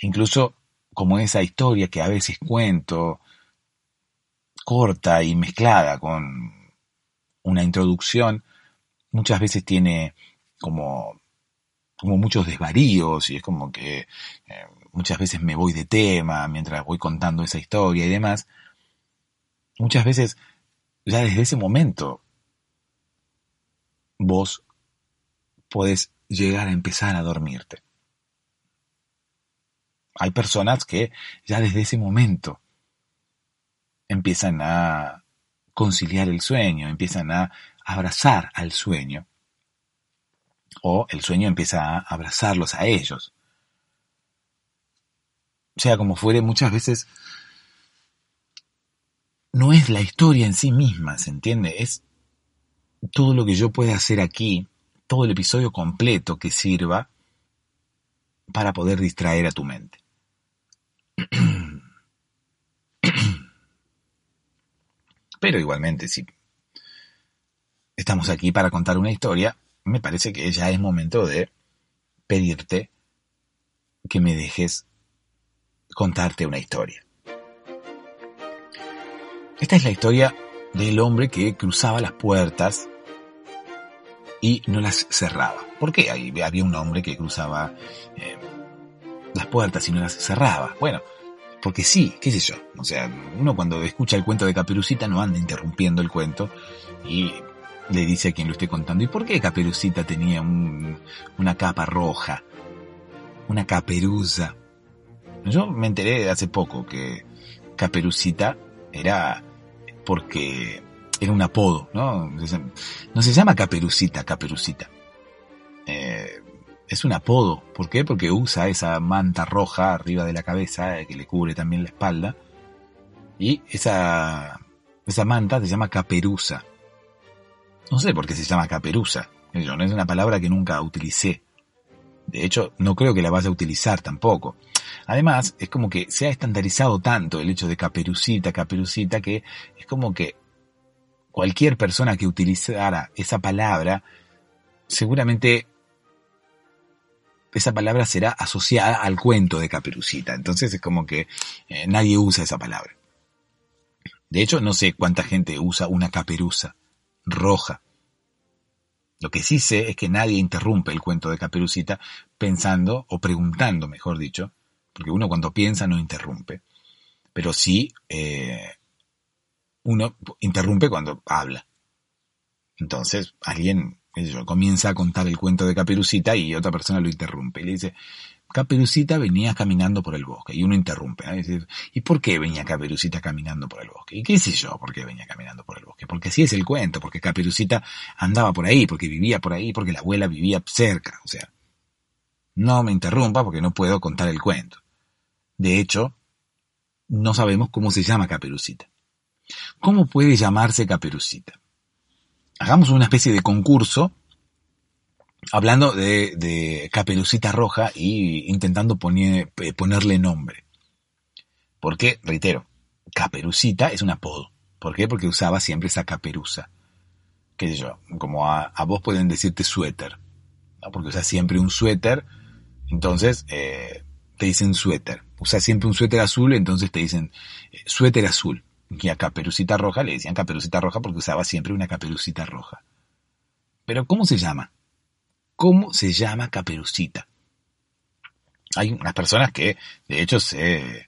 incluso como esa historia que a veces cuento corta y mezclada con una introducción, muchas veces tiene como, como muchos desvaríos y es como que eh, muchas veces me voy de tema mientras voy contando esa historia y demás. Muchas veces, ya desde ese momento, vos podés llegar a empezar a dormirte. Hay personas que ya desde ese momento empiezan a conciliar el sueño, empiezan a abrazar al sueño, o el sueño empieza a abrazarlos a ellos. Sea como fuere, muchas veces no es la historia en sí misma, ¿se entiende? Es todo lo que yo pueda hacer aquí, todo el episodio completo que sirva para poder distraer a tu mente. Pero igualmente, si estamos aquí para contar una historia, me parece que ya es momento de pedirte que me dejes contarte una historia. Esta es la historia del hombre que cruzaba las puertas y no las cerraba. ¿Por qué? había un hombre que cruzaba eh, las puertas y no las cerraba. Bueno, porque sí, qué sé yo. O sea, uno cuando escucha el cuento de Caperucita no anda interrumpiendo el cuento y le dice a quien lo esté contando, ¿y por qué Caperucita tenía una capa roja? Una caperuza. Yo me enteré hace poco que Caperucita era porque era un apodo, ¿no? No se llama Caperucita, Caperucita. Eh, es un apodo. ¿Por qué? Porque usa esa manta roja arriba de la cabeza eh, que le cubre también la espalda. Y esa, esa manta se llama caperuza. No sé por qué se llama caperuza. No es una palabra que nunca utilicé. De hecho, no creo que la vaya a utilizar tampoco. Además, es como que se ha estandarizado tanto el hecho de caperucita, caperucita, que es como que cualquier persona que utilizara esa palabra seguramente esa palabra será asociada al cuento de Caperucita. Entonces es como que eh, nadie usa esa palabra. De hecho, no sé cuánta gente usa una caperuza roja. Lo que sí sé es que nadie interrumpe el cuento de Caperucita pensando o preguntando, mejor dicho, porque uno cuando piensa no interrumpe, pero sí eh, uno interrumpe cuando habla. Entonces, alguien comienza a contar el cuento de Caperucita y otra persona lo interrumpe y le dice, Caperucita venía caminando por el bosque y uno interrumpe. ¿Y por qué venía Caperucita caminando por el bosque? ¿Y qué sé yo por qué venía caminando por el bosque? Porque así es el cuento, porque Caperucita andaba por ahí, porque vivía por ahí, porque la abuela vivía cerca. O sea, no me interrumpa porque no puedo contar el cuento. De hecho, no sabemos cómo se llama Caperucita. ¿Cómo puede llamarse Caperucita? Hagamos una especie de concurso hablando de, de Caperucita Roja y intentando poner, ponerle nombre. Porque, reitero, Caperucita es un apodo. ¿Por qué? Porque usaba siempre esa caperuza. ¿Qué sé yo? Como a, vos pueden decirte suéter. Porque usa siempre un suéter. Entonces, eh, te dicen suéter. Usa siempre un suéter azul, entonces te dicen eh, suéter azul. Y a Caperucita Roja le decían Caperucita Roja porque usaba siempre una caperucita roja. Pero ¿cómo se llama? ¿Cómo se llama Caperucita? Hay unas personas que, de hecho, se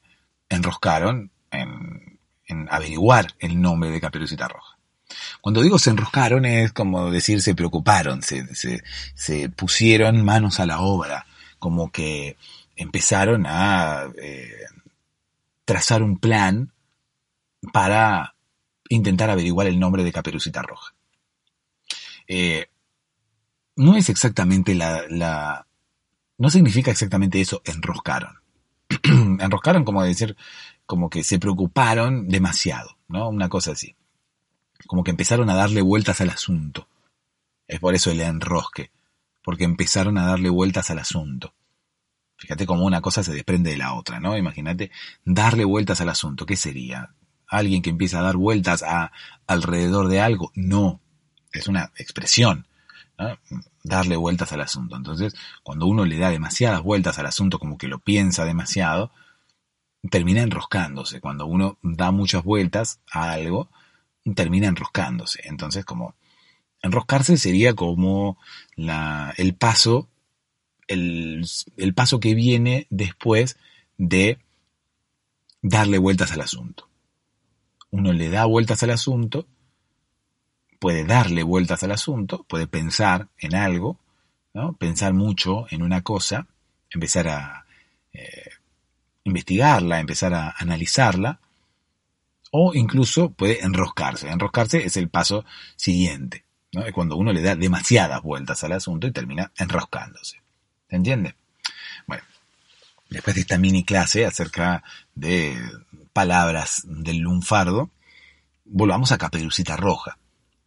enroscaron en, averiguar el nombre de Caperucita Roja. Cuando digo se enroscaron es como decir se preocuparon, se, pusieron manos a la obra, como que empezaron a eh, trazar un plan para intentar averiguar el nombre de Caperucita Roja. Eh, no es exactamente la, la, no significa exactamente eso, enroscaron. enroscaron como decir, como que se preocuparon demasiado, ¿no? Una cosa así. Como que empezaron a darle vueltas al asunto. Es por eso el enrosque, porque empezaron a darle vueltas al asunto. Fíjate cómo una cosa se desprende de la otra, ¿no? Imagínate darle vueltas al asunto. ¿Qué sería? ¿Alguien que empieza a dar vueltas a, alrededor de algo? No, es una expresión. Darle vueltas al asunto. Entonces, cuando uno le da demasiadas vueltas al asunto, como que lo piensa demasiado, termina enroscándose. Cuando uno da muchas vueltas a algo, termina enroscándose. Entonces, como enroscarse sería como el paso, el paso que viene después de darle vueltas al asunto. Uno le da vueltas al asunto, puede darle vueltas al asunto, puede pensar en algo, pensar mucho en una cosa, empezar a eh, investigarla, empezar a analizarla, o incluso puede enroscarse. Enroscarse es el paso siguiente, es cuando uno le da demasiadas vueltas al asunto y termina enroscándose. ¿Se entiende? Bueno, después de esta mini clase acerca de palabras del lunfardo, volvamos a Caperucita Roja.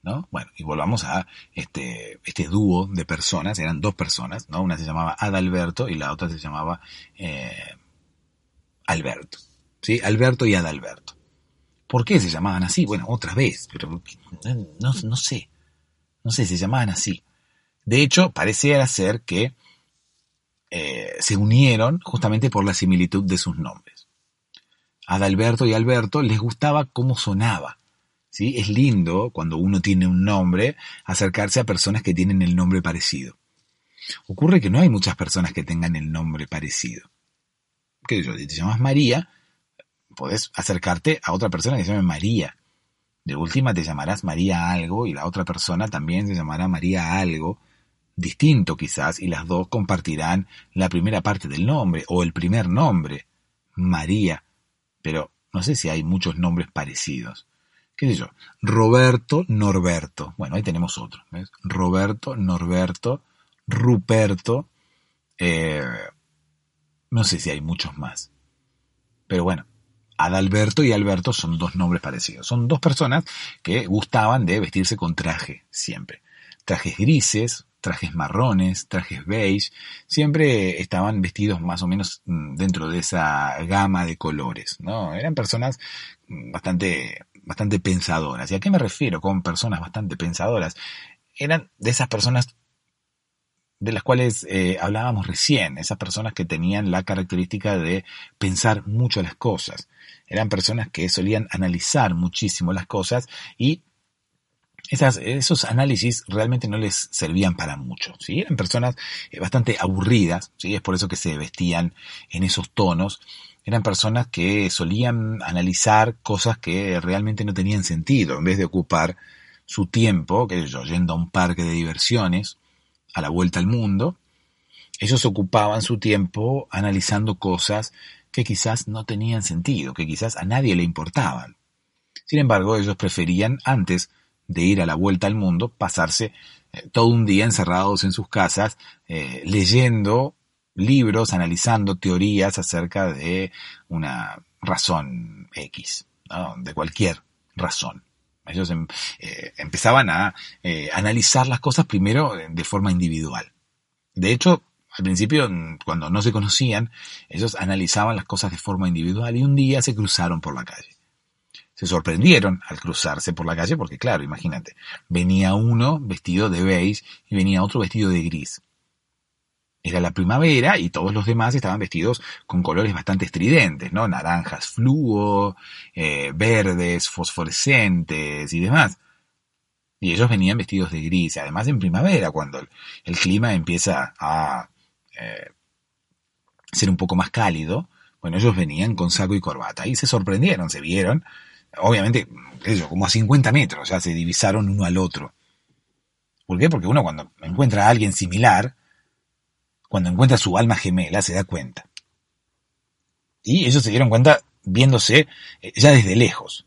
¿no? Bueno, y volvamos a este, este dúo de personas, eran dos personas, ¿no? Una se llamaba Adalberto y la otra se llamaba eh, Alberto. ¿Sí? Alberto y Adalberto. ¿Por qué se llamaban así? Bueno, otra vez, pero no, no sé. No sé, se llamaban así. De hecho, pareciera ser que eh, se unieron justamente por la similitud de sus nombres. Adalberto y Alberto les gustaba cómo sonaba. ¿sí? Es lindo cuando uno tiene un nombre acercarse a personas que tienen el nombre parecido. Ocurre que no hay muchas personas que tengan el nombre parecido que yo, si te llamas María, puedes acercarte a otra persona que se llame María. De última te llamarás María algo y la otra persona también se llamará María algo, distinto quizás, y las dos compartirán la primera parte del nombre o el primer nombre, María. Pero no sé si hay muchos nombres parecidos. ¿Qué sé yo? Roberto, Norberto. Bueno, ahí tenemos otro. Roberto, Norberto, Ruperto, eh, no sé si hay muchos más. Pero bueno, Adalberto y Alberto son dos nombres parecidos. Son dos personas que gustaban de vestirse con traje, siempre. Trajes grises, trajes marrones, trajes beige, siempre estaban vestidos más o menos mm, dentro de esa gama de colores, ¿no? Eran personas mm, bastante, bastante pensadoras. ¿Y a qué me refiero con personas bastante pensadoras? Eran de esas personas de las cuales eh, hablábamos recién, esas personas que tenían la característica de pensar mucho las cosas. Eran personas que solían analizar muchísimo las cosas y esos análisis realmente no les servían para mucho. ¿sí? Eran personas eh, bastante aburridas, ¿sí? es por eso que se vestían en esos tonos. Eran personas que solían analizar cosas que realmente no tenían sentido, en vez de ocupar su tiempo, que yo, yendo a un parque de diversiones, a la vuelta al mundo, ellos ocupaban su tiempo analizando cosas que quizás no tenían sentido, que quizás a nadie le importaban. Sin embargo, ellos preferían, antes de ir a la vuelta al mundo, pasarse eh, todo un día encerrados en sus casas, eh, leyendo libros, analizando teorías acerca de una razón X, de cualquier razón. Ellos em, eh, empezaban a analizar las cosas primero de forma individual. De hecho, al principio, cuando no se conocían, ellos analizaban las cosas de forma individual y un día se cruzaron por la calle. Se sorprendieron al cruzarse por la calle porque, claro, imagínate, venía uno vestido de beige y venía otro vestido de gris. Era la primavera y todos los demás estaban vestidos con colores bastante estridentes, ¿no? Naranjas fluo, eh, verdes, fosforescentes y demás. Y ellos venían vestidos de gris, además en primavera, cuando el, clima empieza a eh, ser un poco más cálido, bueno, ellos venían con saco y corbata y se sorprendieron, se vieron, obviamente, ellos como a 50 metros, ya se divisaron uno al otro. ¿Por qué? Porque uno cuando encuentra a alguien similar, cuando encuentra su alma gemela, se da cuenta. Y ellos se dieron cuenta viéndose eh, ya desde lejos.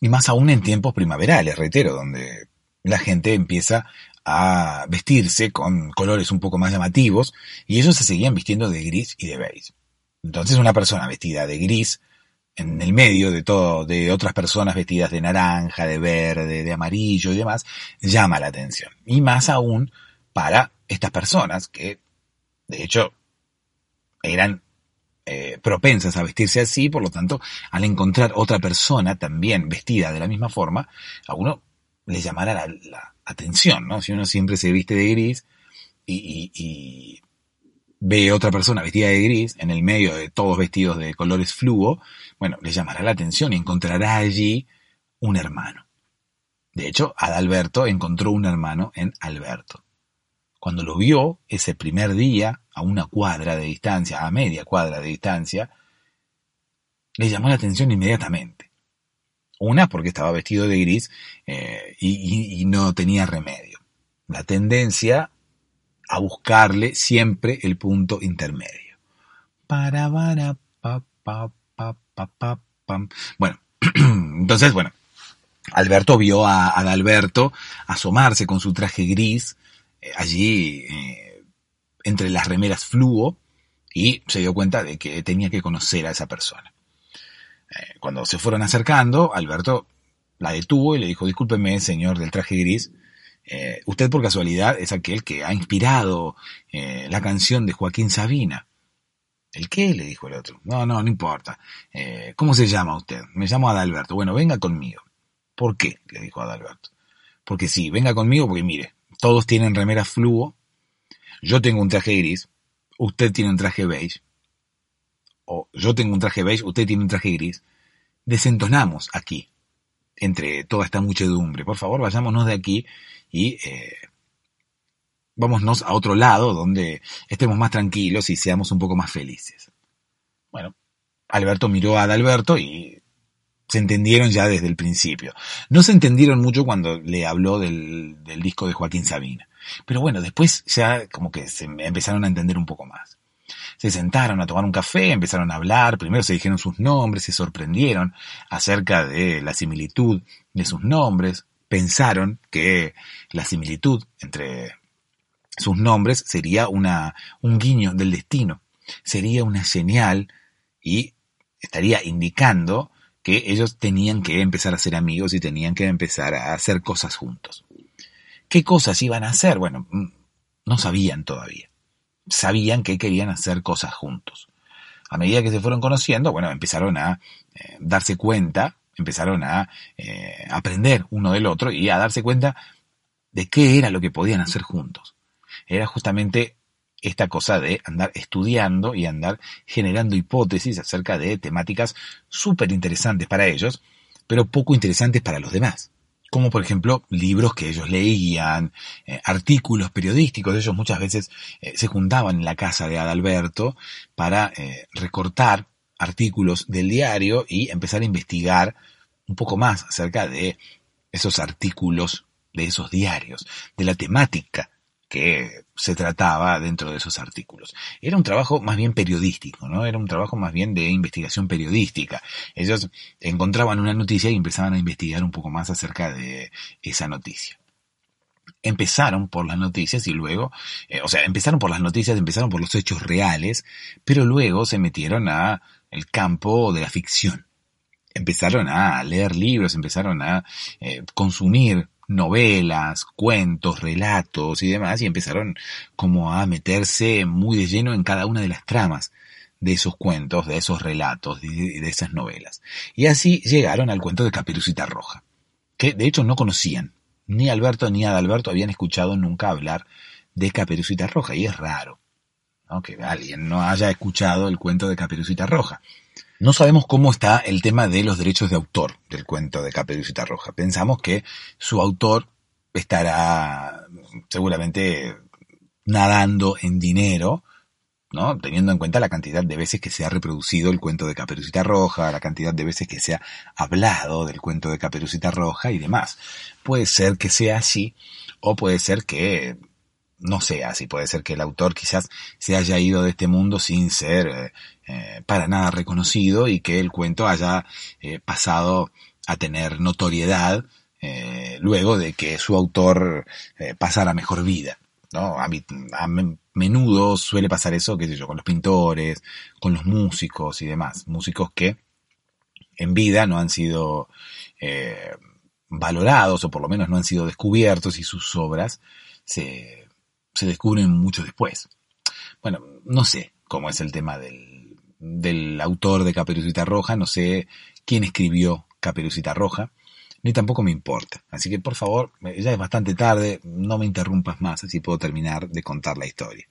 Y más aún en tiempos primaverales, reitero, donde la gente empieza a vestirse con colores un poco más llamativos y ellos se seguían vistiendo de gris y de beige. Entonces una persona vestida de gris en el medio de todo, de otras personas vestidas de naranja, de verde, de amarillo y demás, llama la atención. Y más aún para estas personas que, de hecho, eran eh, propensas a vestirse así, por lo tanto, al encontrar otra persona también vestida de la misma forma, a uno le llamará la, atención, ¿no? Si uno siempre se viste de gris y, y, ve otra persona vestida de gris en el medio de todos vestidos de colores fluo, bueno, le llamará la atención y encontrará allí un hermano. De hecho, Adalberto encontró un hermano en Alberto. Cuando lo vio ese primer día, a una cuadra de distancia, a media cuadra de distancia, le llamó la atención inmediatamente. Una, porque estaba vestido de gris eh, y, no tenía remedio. La tendencia a buscarle siempre el punto intermedio. Bueno, entonces, bueno, Alberto vio a Adalberto asomarse con su traje gris eh, allí eh, entre las remeras fluo y se dio cuenta de que tenía que conocer a esa persona. Eh, cuando se fueron acercando, Alberto la detuvo y le dijo, discúlpeme, señor del traje gris, usted por casualidad es aquel que ha inspirado la canción de Joaquín Sabina. ¿El qué? le dijo el otro. No, no, no importa. ¿Cómo se llama usted? Me llamo Adalberto. Bueno, venga conmigo. ¿Por qué? le dijo Adalberto. Porque sí, venga conmigo porque mire, todos tienen remeras fluo, yo tengo un traje gris, usted tiene un traje beige, o yo tengo un traje beige, usted tiene un traje gris, desentonamos aquí, entre toda esta muchedumbre. Por favor, vayámonos de aquí y eh, vámonos a otro lado donde estemos más tranquilos y seamos un poco más felices. Bueno, Alberto miró a Adalberto y se entendieron ya desde el principio. No se entendieron mucho cuando le habló del, disco de Joaquín Sabina. Pero bueno, después ya como que se empezaron a entender un poco más. Se sentaron a tomar un café, empezaron a hablar, primero se dijeron sus nombres, se sorprendieron acerca de la similitud de sus nombres, pensaron que la similitud entre sus nombres sería una, un guiño del destino, sería una señal y estaría indicando que ellos tenían que empezar a ser amigos y tenían que empezar a hacer cosas juntos. ¿Qué cosas iban a hacer? Bueno, mm, no sabían todavía. Sabían que querían hacer cosas juntos. A medida que se fueron conociendo, bueno, empezaron a eh, darse cuenta, empezaron a eh, aprender uno del otro y a darse cuenta de qué era lo que podían hacer juntos. Era justamente esta cosa de andar estudiando y andar generando hipótesis acerca de temáticas súper interesantes para ellos, pero poco interesantes para los demás. Como por ejemplo libros que ellos leían, eh, artículos periodísticos. Ellos muchas veces eh, se juntaban en la casa de Adalberto para eh, recortar artículos del diario y empezar a investigar un poco más acerca de esos artículos de esos diarios, de la temática que se trataba dentro de esos artículos. Era un trabajo más bien periodístico, ¿no? Era un trabajo más bien de investigación periodística. Ellos encontraban una noticia y empezaban a investigar un poco más acerca de esa noticia. Empezaron por las noticias y luego, eh, o sea, empezaron por las noticias, empezaron por los hechos reales, pero luego se metieron a el campo de la ficción empezaron a leer libros, empezaron a eh, consumir novelas, cuentos, relatos y demás, y empezaron como a meterse muy de lleno en cada una de las tramas de esos cuentos, de esos relatos, de, de esas novelas. Y así llegaron al cuento de Caperucita Roja, que de hecho no conocían. Ni Alberto ni Adalberto habían escuchado nunca hablar de Caperucita Roja, y es raro ¿no? que alguien no haya escuchado el cuento de Caperucita Roja. No sabemos cómo está el tema de los derechos de autor del cuento de Caperucita Roja. Pensamos que su autor estará seguramente nadando en dinero, ¿no? Teniendo en cuenta la cantidad de veces que se ha reproducido el cuento de Caperucita Roja, la cantidad de veces que se ha hablado del cuento de Caperucita Roja y demás. Puede ser que sea así, o puede ser que no sea así. Puede ser que el autor quizás se haya ido de este mundo sin ser eh, eh, para nada reconocido y que el cuento haya eh, pasado a tener notoriedad luego de que su autor pasara mejor vida. ¿no? A, a, menudo suele pasar eso, qué sé yo, con los pintores, con los músicos y demás. Músicos que en vida no han sido valorados o por lo menos no han sido descubiertos y sus obras se se descubren mucho después. Bueno, no sé cómo es el tema del, del autor de Caperucita Roja, no sé quién escribió Caperucita Roja, ni tampoco me importa. Así que por favor, ya es bastante tarde, no me interrumpas más, así puedo terminar de contar la historia.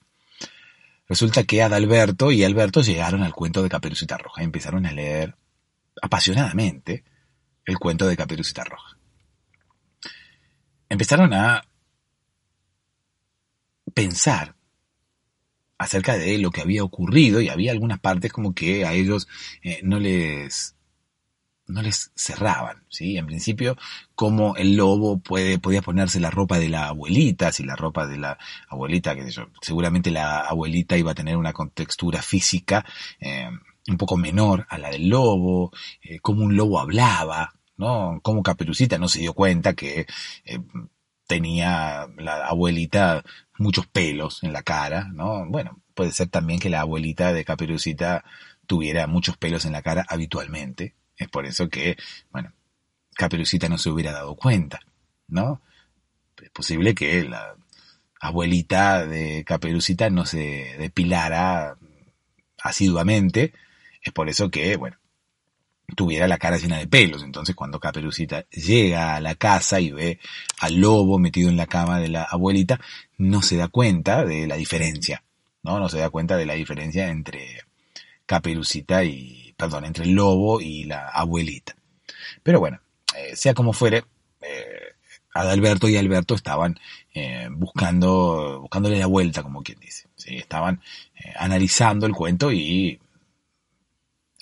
Resulta que Adalberto y Alberto llegaron al cuento de Caperucita Roja y empezaron a leer apasionadamente el cuento de Caperucita Roja. Empezaron a pensar acerca de lo que había ocurrido y había algunas partes como que a ellos eh, no les no les cerraban, ¿sí? En principio, como el lobo puede, podía ponerse la ropa de la abuelita, si la ropa de la abuelita, que yo, seguramente la abuelita iba a tener una contextura física eh, un poco menor a la del lobo, eh, como un lobo hablaba, ¿no? Como Caperucita no se dio cuenta que tenía la abuelita muchos pelos en la cara, ¿no? Bueno, puede ser también que la abuelita de Caperucita tuviera muchos pelos en la cara habitualmente. Es por eso que, bueno, Caperucita no se hubiera dado cuenta, ¿no? Es posible que la abuelita de Caperucita no se depilara asiduamente. Es por eso que, bueno, tuviera la cara llena de pelos. Entonces cuando Caperucita llega a la casa y ve al lobo metido en la cama de la abuelita, no se da cuenta de la diferencia, ¿no? No se da cuenta de la diferencia entre Caperucita y, perdón, entre el lobo y la abuelita. Pero bueno, eh, sea como fuere, eh, Adalberto y Alberto estaban eh, buscando, buscándole la vuelta, como quien dice. ¿sí? Estaban eh, analizando el cuento y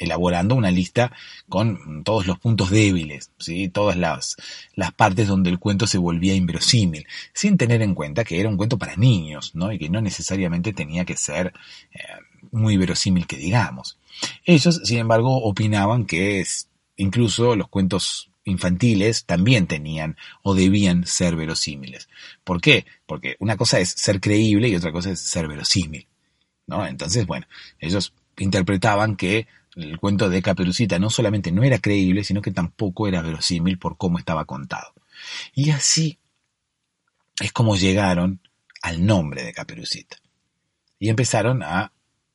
elaborando una lista con todos los puntos débiles, ¿sí? todas las, las partes donde el cuento se volvía inverosímil, sin tener en cuenta que era un cuento para niños, ¿no? y que no necesariamente tenía que ser eh, muy verosímil que digamos. Ellos, sin embargo, opinaban que es, incluso los cuentos infantiles también tenían o debían ser verosímiles. ¿Por qué? Porque una cosa es ser creíble y otra cosa es ser verosímil. ¿no? Entonces, bueno, ellos interpretaban que el cuento de Caperucita no solamente no era creíble, sino que tampoco era verosímil por cómo estaba contado. Y así es como llegaron al nombre de Caperucita. Y empezaron a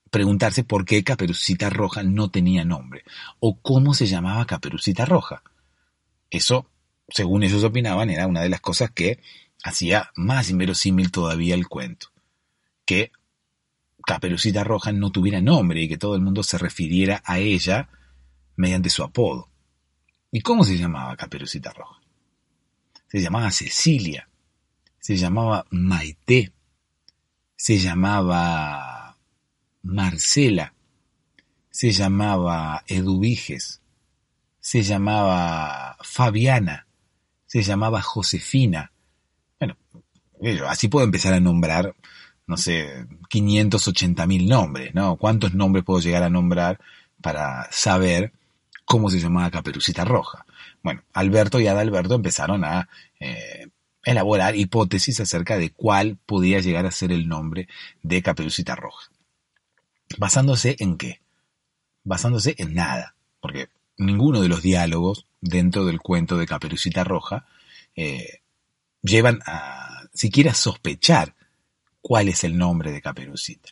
preguntarse por qué Caperucita Roja no tenía nombre, o cómo se llamaba Caperucita Roja. Eso, según ellos opinaban, era una de las cosas que hacía más inverosímil todavía el cuento. Que Caperucita Roja no tuviera nombre y que todo el mundo se refiriera a ella mediante su apodo. ¿Y cómo se llamaba Caperucita Roja? Se llamaba Cecilia, se llamaba Maite, se llamaba Marcela, se llamaba Eduviges, se llamaba Fabiana, se llamaba Josefina. Bueno, así puedo empezar a nombrar no sé, 580 mil nombres, ¿no? ¿Cuántos nombres puedo llegar a nombrar para saber cómo se llamaba Caperucita Roja? Bueno, Alberto y Adalberto empezaron a eh, elaborar hipótesis acerca de cuál podía llegar a ser el nombre de Caperucita Roja. ¿Basándose en qué? Basándose en nada, porque ninguno de los diálogos dentro del cuento de Caperucita Roja eh, llevan a siquiera sospechar cuál es el nombre de Caperucita.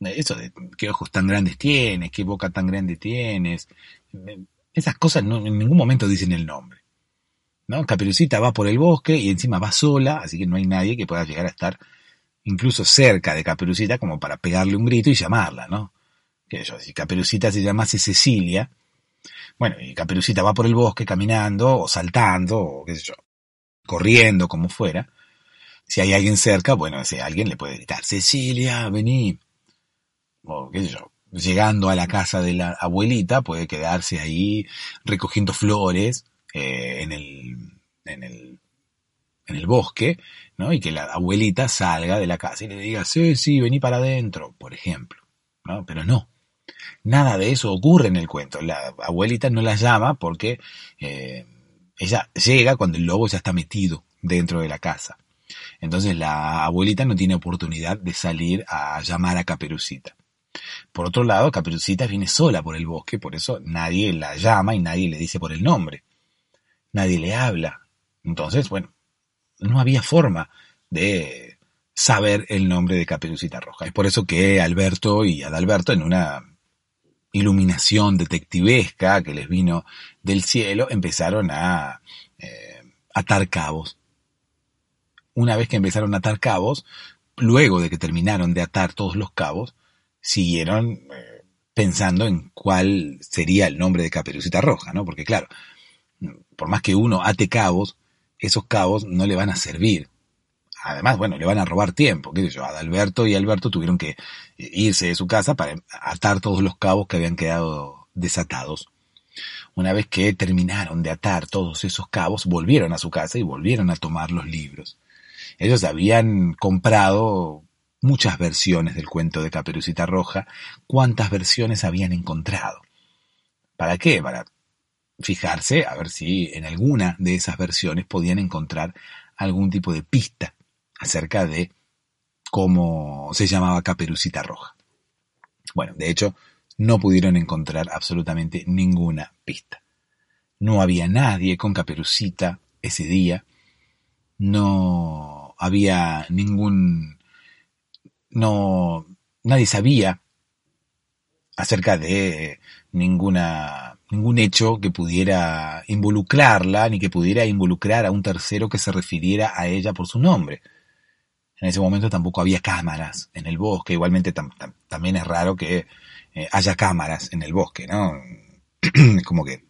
Eso de qué ojos tan grandes tienes, qué boca tan grande tienes, esas cosas no, en ningún momento dicen el nombre. ¿no? Caperucita va por el bosque y encima va sola, así que no hay nadie que pueda llegar a estar incluso cerca de Caperucita como para pegarle un grito y llamarla, ¿no? Que yo, si Caperucita se llamase Cecilia, bueno, y Caperucita va por el bosque caminando o saltando o qué sé yo, corriendo como fuera, si hay alguien cerca, bueno, ese alguien le puede gritar, Cecilia, vení, o qué sé yo, llegando a la casa de la abuelita, puede quedarse ahí recogiendo flores eh, en, el, en, el, en el bosque, ¿no? Y que la abuelita salga de la casa y le diga, sí, sí, vení para adentro, por ejemplo, ¿no? Pero no. Nada de eso ocurre en el cuento. La abuelita no la llama porque eh, ella llega cuando el lobo ya está metido dentro de la casa. Entonces la abuelita no tiene oportunidad de salir a llamar a Caperucita. Por otro lado, Caperucita viene sola por el bosque, por eso nadie la llama y nadie le dice por el nombre. Nadie le habla. Entonces, bueno, no había forma de saber el nombre de Caperucita Roja. Es por eso que Alberto y Adalberto, en una iluminación detectivesca que les vino del cielo, empezaron a eh, atar cabos. Una vez que empezaron a atar cabos, luego de que terminaron de atar todos los cabos, siguieron eh, pensando en cuál sería el nombre de Caperucita Roja, ¿no? Porque claro, por más que uno ate cabos, esos cabos no le van a servir. Además, bueno, le van a robar tiempo, qué sé yo, Adalberto y Alberto tuvieron que irse de su casa para atar todos los cabos que habían quedado desatados. Una vez que terminaron de atar todos esos cabos, volvieron a su casa y volvieron a tomar los libros. Ellos habían comprado muchas versiones del cuento de Caperucita Roja, cuántas versiones habían encontrado. ¿Para qué? Para fijarse a ver si en alguna de esas versiones podían encontrar algún tipo de pista acerca de cómo se llamaba Caperucita Roja. Bueno, de hecho, no pudieron encontrar absolutamente ninguna pista. No había nadie con Caperucita ese día, no había ningún no, nadie sabía acerca de ninguna, ningún hecho que pudiera involucrarla, ni que pudiera involucrar a un tercero que se refiriera a ella por su nombre. En ese momento tampoco había cámaras en el bosque, igualmente también es raro que eh, haya cámaras en el bosque, ¿no? Como que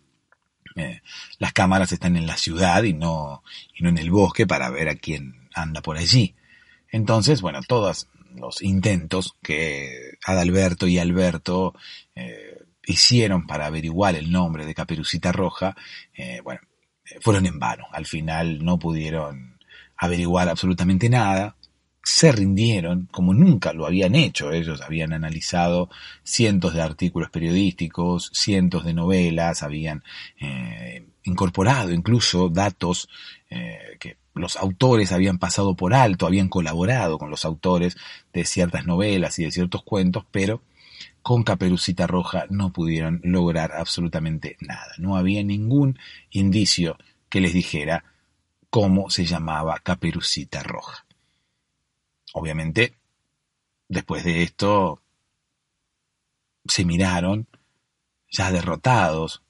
eh, las cámaras están en la ciudad y no, y no en el bosque para ver a quién anda por allí. Entonces, bueno, todas los intentos que Adalberto y Alberto eh, hicieron para averiguar el nombre de Caperucita Roja, eh, bueno, fueron en vano. Al final no pudieron averiguar absolutamente nada. Se rindieron como nunca lo habían hecho. Ellos habían analizado cientos de artículos periodísticos, cientos de novelas, habían eh, incorporado incluso datos que los autores habían pasado por alto, habían colaborado con los autores de ciertas novelas y de ciertos cuentos, pero con Caperucita Roja no pudieron lograr absolutamente nada. No había ningún indicio que les dijera cómo se llamaba Caperucita Roja. Obviamente, después de esto, se miraron ya derrotados,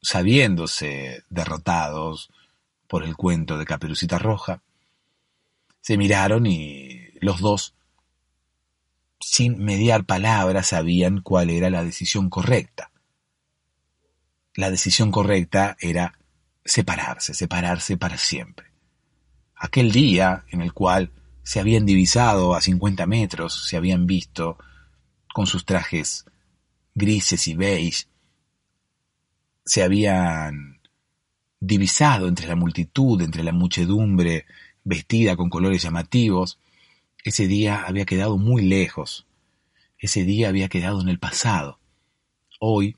sabiéndose derrotados, por el cuento de Caperucita Roja, se miraron y los dos, sin mediar palabras, sabían cuál era la decisión correcta. La decisión correcta era separarse, separarse para siempre. Aquel día en el cual se habían divisado a 50 metros, se habían visto con sus trajes grises y beige, se habían divisado entre la multitud, entre la muchedumbre vestida con colores llamativos, ese día había quedado muy lejos, ese día había quedado en el pasado. Hoy,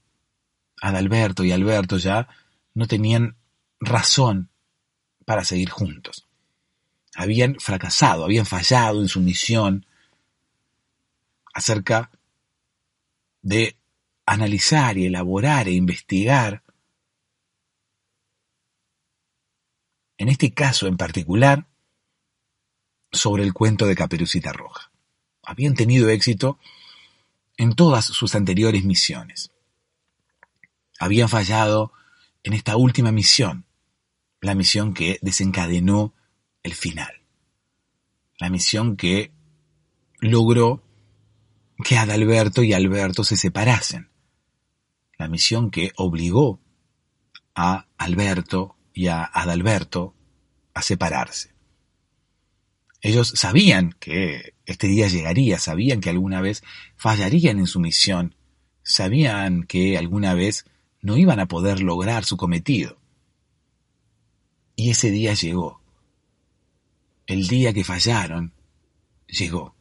Adalberto y Alberto ya no tenían razón para seguir juntos. Habían fracasado, habían fallado en su misión acerca de analizar y elaborar e investigar En este caso en particular, sobre el cuento de Caperucita Roja. Habían tenido éxito en todas sus anteriores misiones. Habían fallado en esta última misión, la misión que desencadenó el final, la misión que logró que Adalberto y Alberto se separasen, la misión que obligó a Alberto y a Adalberto a separarse. Ellos sabían que este día llegaría, sabían que alguna vez fallarían en su misión, sabían que alguna vez no iban a poder lograr su cometido. Y ese día llegó. El día que fallaron, llegó.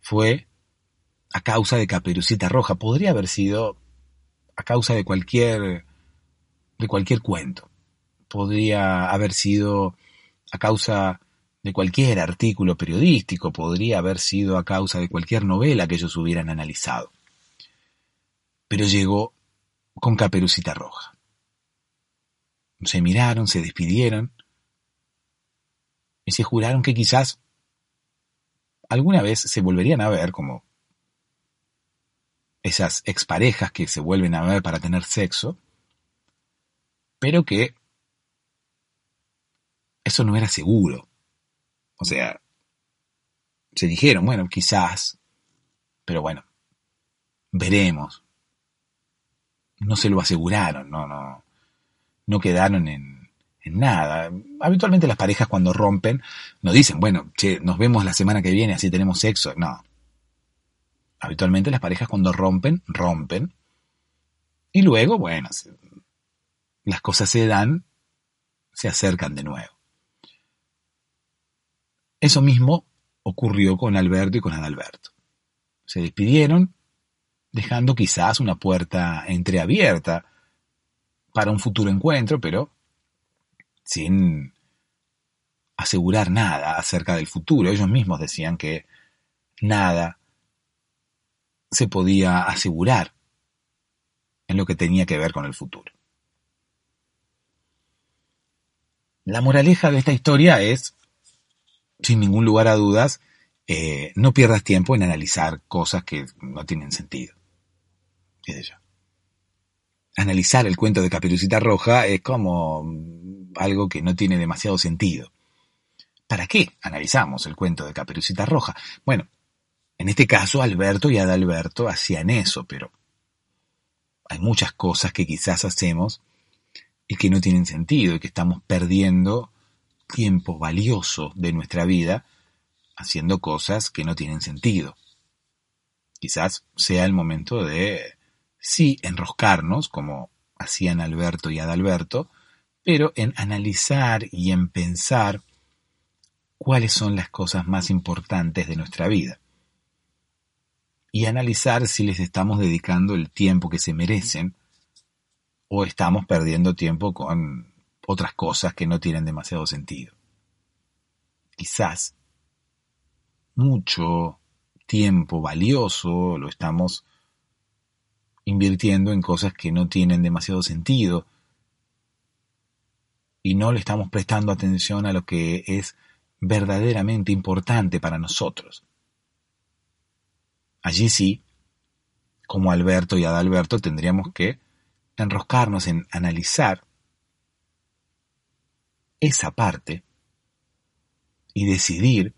Fue a causa de Caperucita Roja. Podría haber sido a causa de cualquier de cualquier cuento. Podría haber sido a causa de cualquier artículo periodístico, podría haber sido a causa de cualquier novela que ellos hubieran analizado. Pero llegó con Caperucita Roja. Se miraron, se despidieron y se juraron que quizás alguna vez se volverían a ver como esas exparejas que se vuelven a ver para tener sexo, pero que eso no era seguro. O sea, se dijeron, bueno, quizás, pero bueno, veremos. No se lo aseguraron, no, no, no quedaron en, nada. Habitualmente las parejas cuando rompen no dicen, bueno, che, nos vemos la semana que viene, así tenemos sexo. No. Habitualmente las parejas cuando rompen, rompen. Y luego, bueno, las cosas se dan, se acercan de nuevo. Eso mismo ocurrió con Alberto y con Adalberto. Se despidieron, dejando quizás una puerta entreabierta para un futuro encuentro, pero sin asegurar nada acerca del futuro. Ellos mismos decían que nada se podía asegurar en lo que tenía que ver con el futuro. La moraleja de esta historia es sin ningún lugar a dudas, eh, no pierdas tiempo en analizar cosas que no tienen sentido. Analizar el cuento de Caperucita Roja es como algo que no tiene demasiado sentido. ¿Para qué analizamos el cuento de Caperucita Roja? Bueno, en este caso Alberto y Adalberto hacían eso, pero hay muchas cosas que quizás hacemos y que no tienen sentido y que estamos perdiendo tiempo valioso de nuestra vida haciendo cosas que no tienen sentido. Quizás sea el momento de, sí, enroscarnos, como hacían Alberto y Adalberto, pero en analizar y en pensar cuáles son las cosas más importantes de nuestra vida. Y analizar si les estamos dedicando el tiempo que se merecen o estamos perdiendo tiempo con otras cosas que no tienen demasiado sentido. Quizás mucho tiempo valioso lo estamos invirtiendo en cosas que no tienen demasiado sentido y no le estamos prestando atención a lo que es verdaderamente importante para nosotros. Allí sí, como Alberto y Adalberto, tendríamos que enroscarnos en analizar esa parte y decidir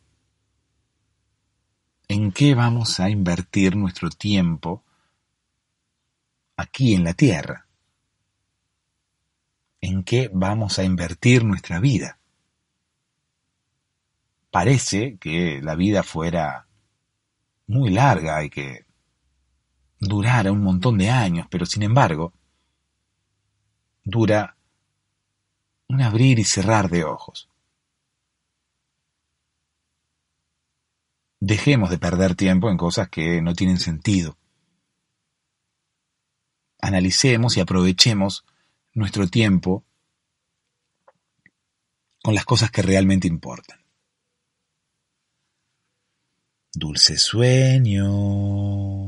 en qué vamos a invertir nuestro tiempo aquí en la Tierra, en qué vamos a invertir nuestra vida. Parece que la vida fuera muy larga y que durara un montón de años, pero sin embargo, dura un abrir y cerrar de ojos. Dejemos de perder tiempo en cosas que no tienen sentido. Analicemos y aprovechemos nuestro tiempo con las cosas que realmente importan. Dulce sueño.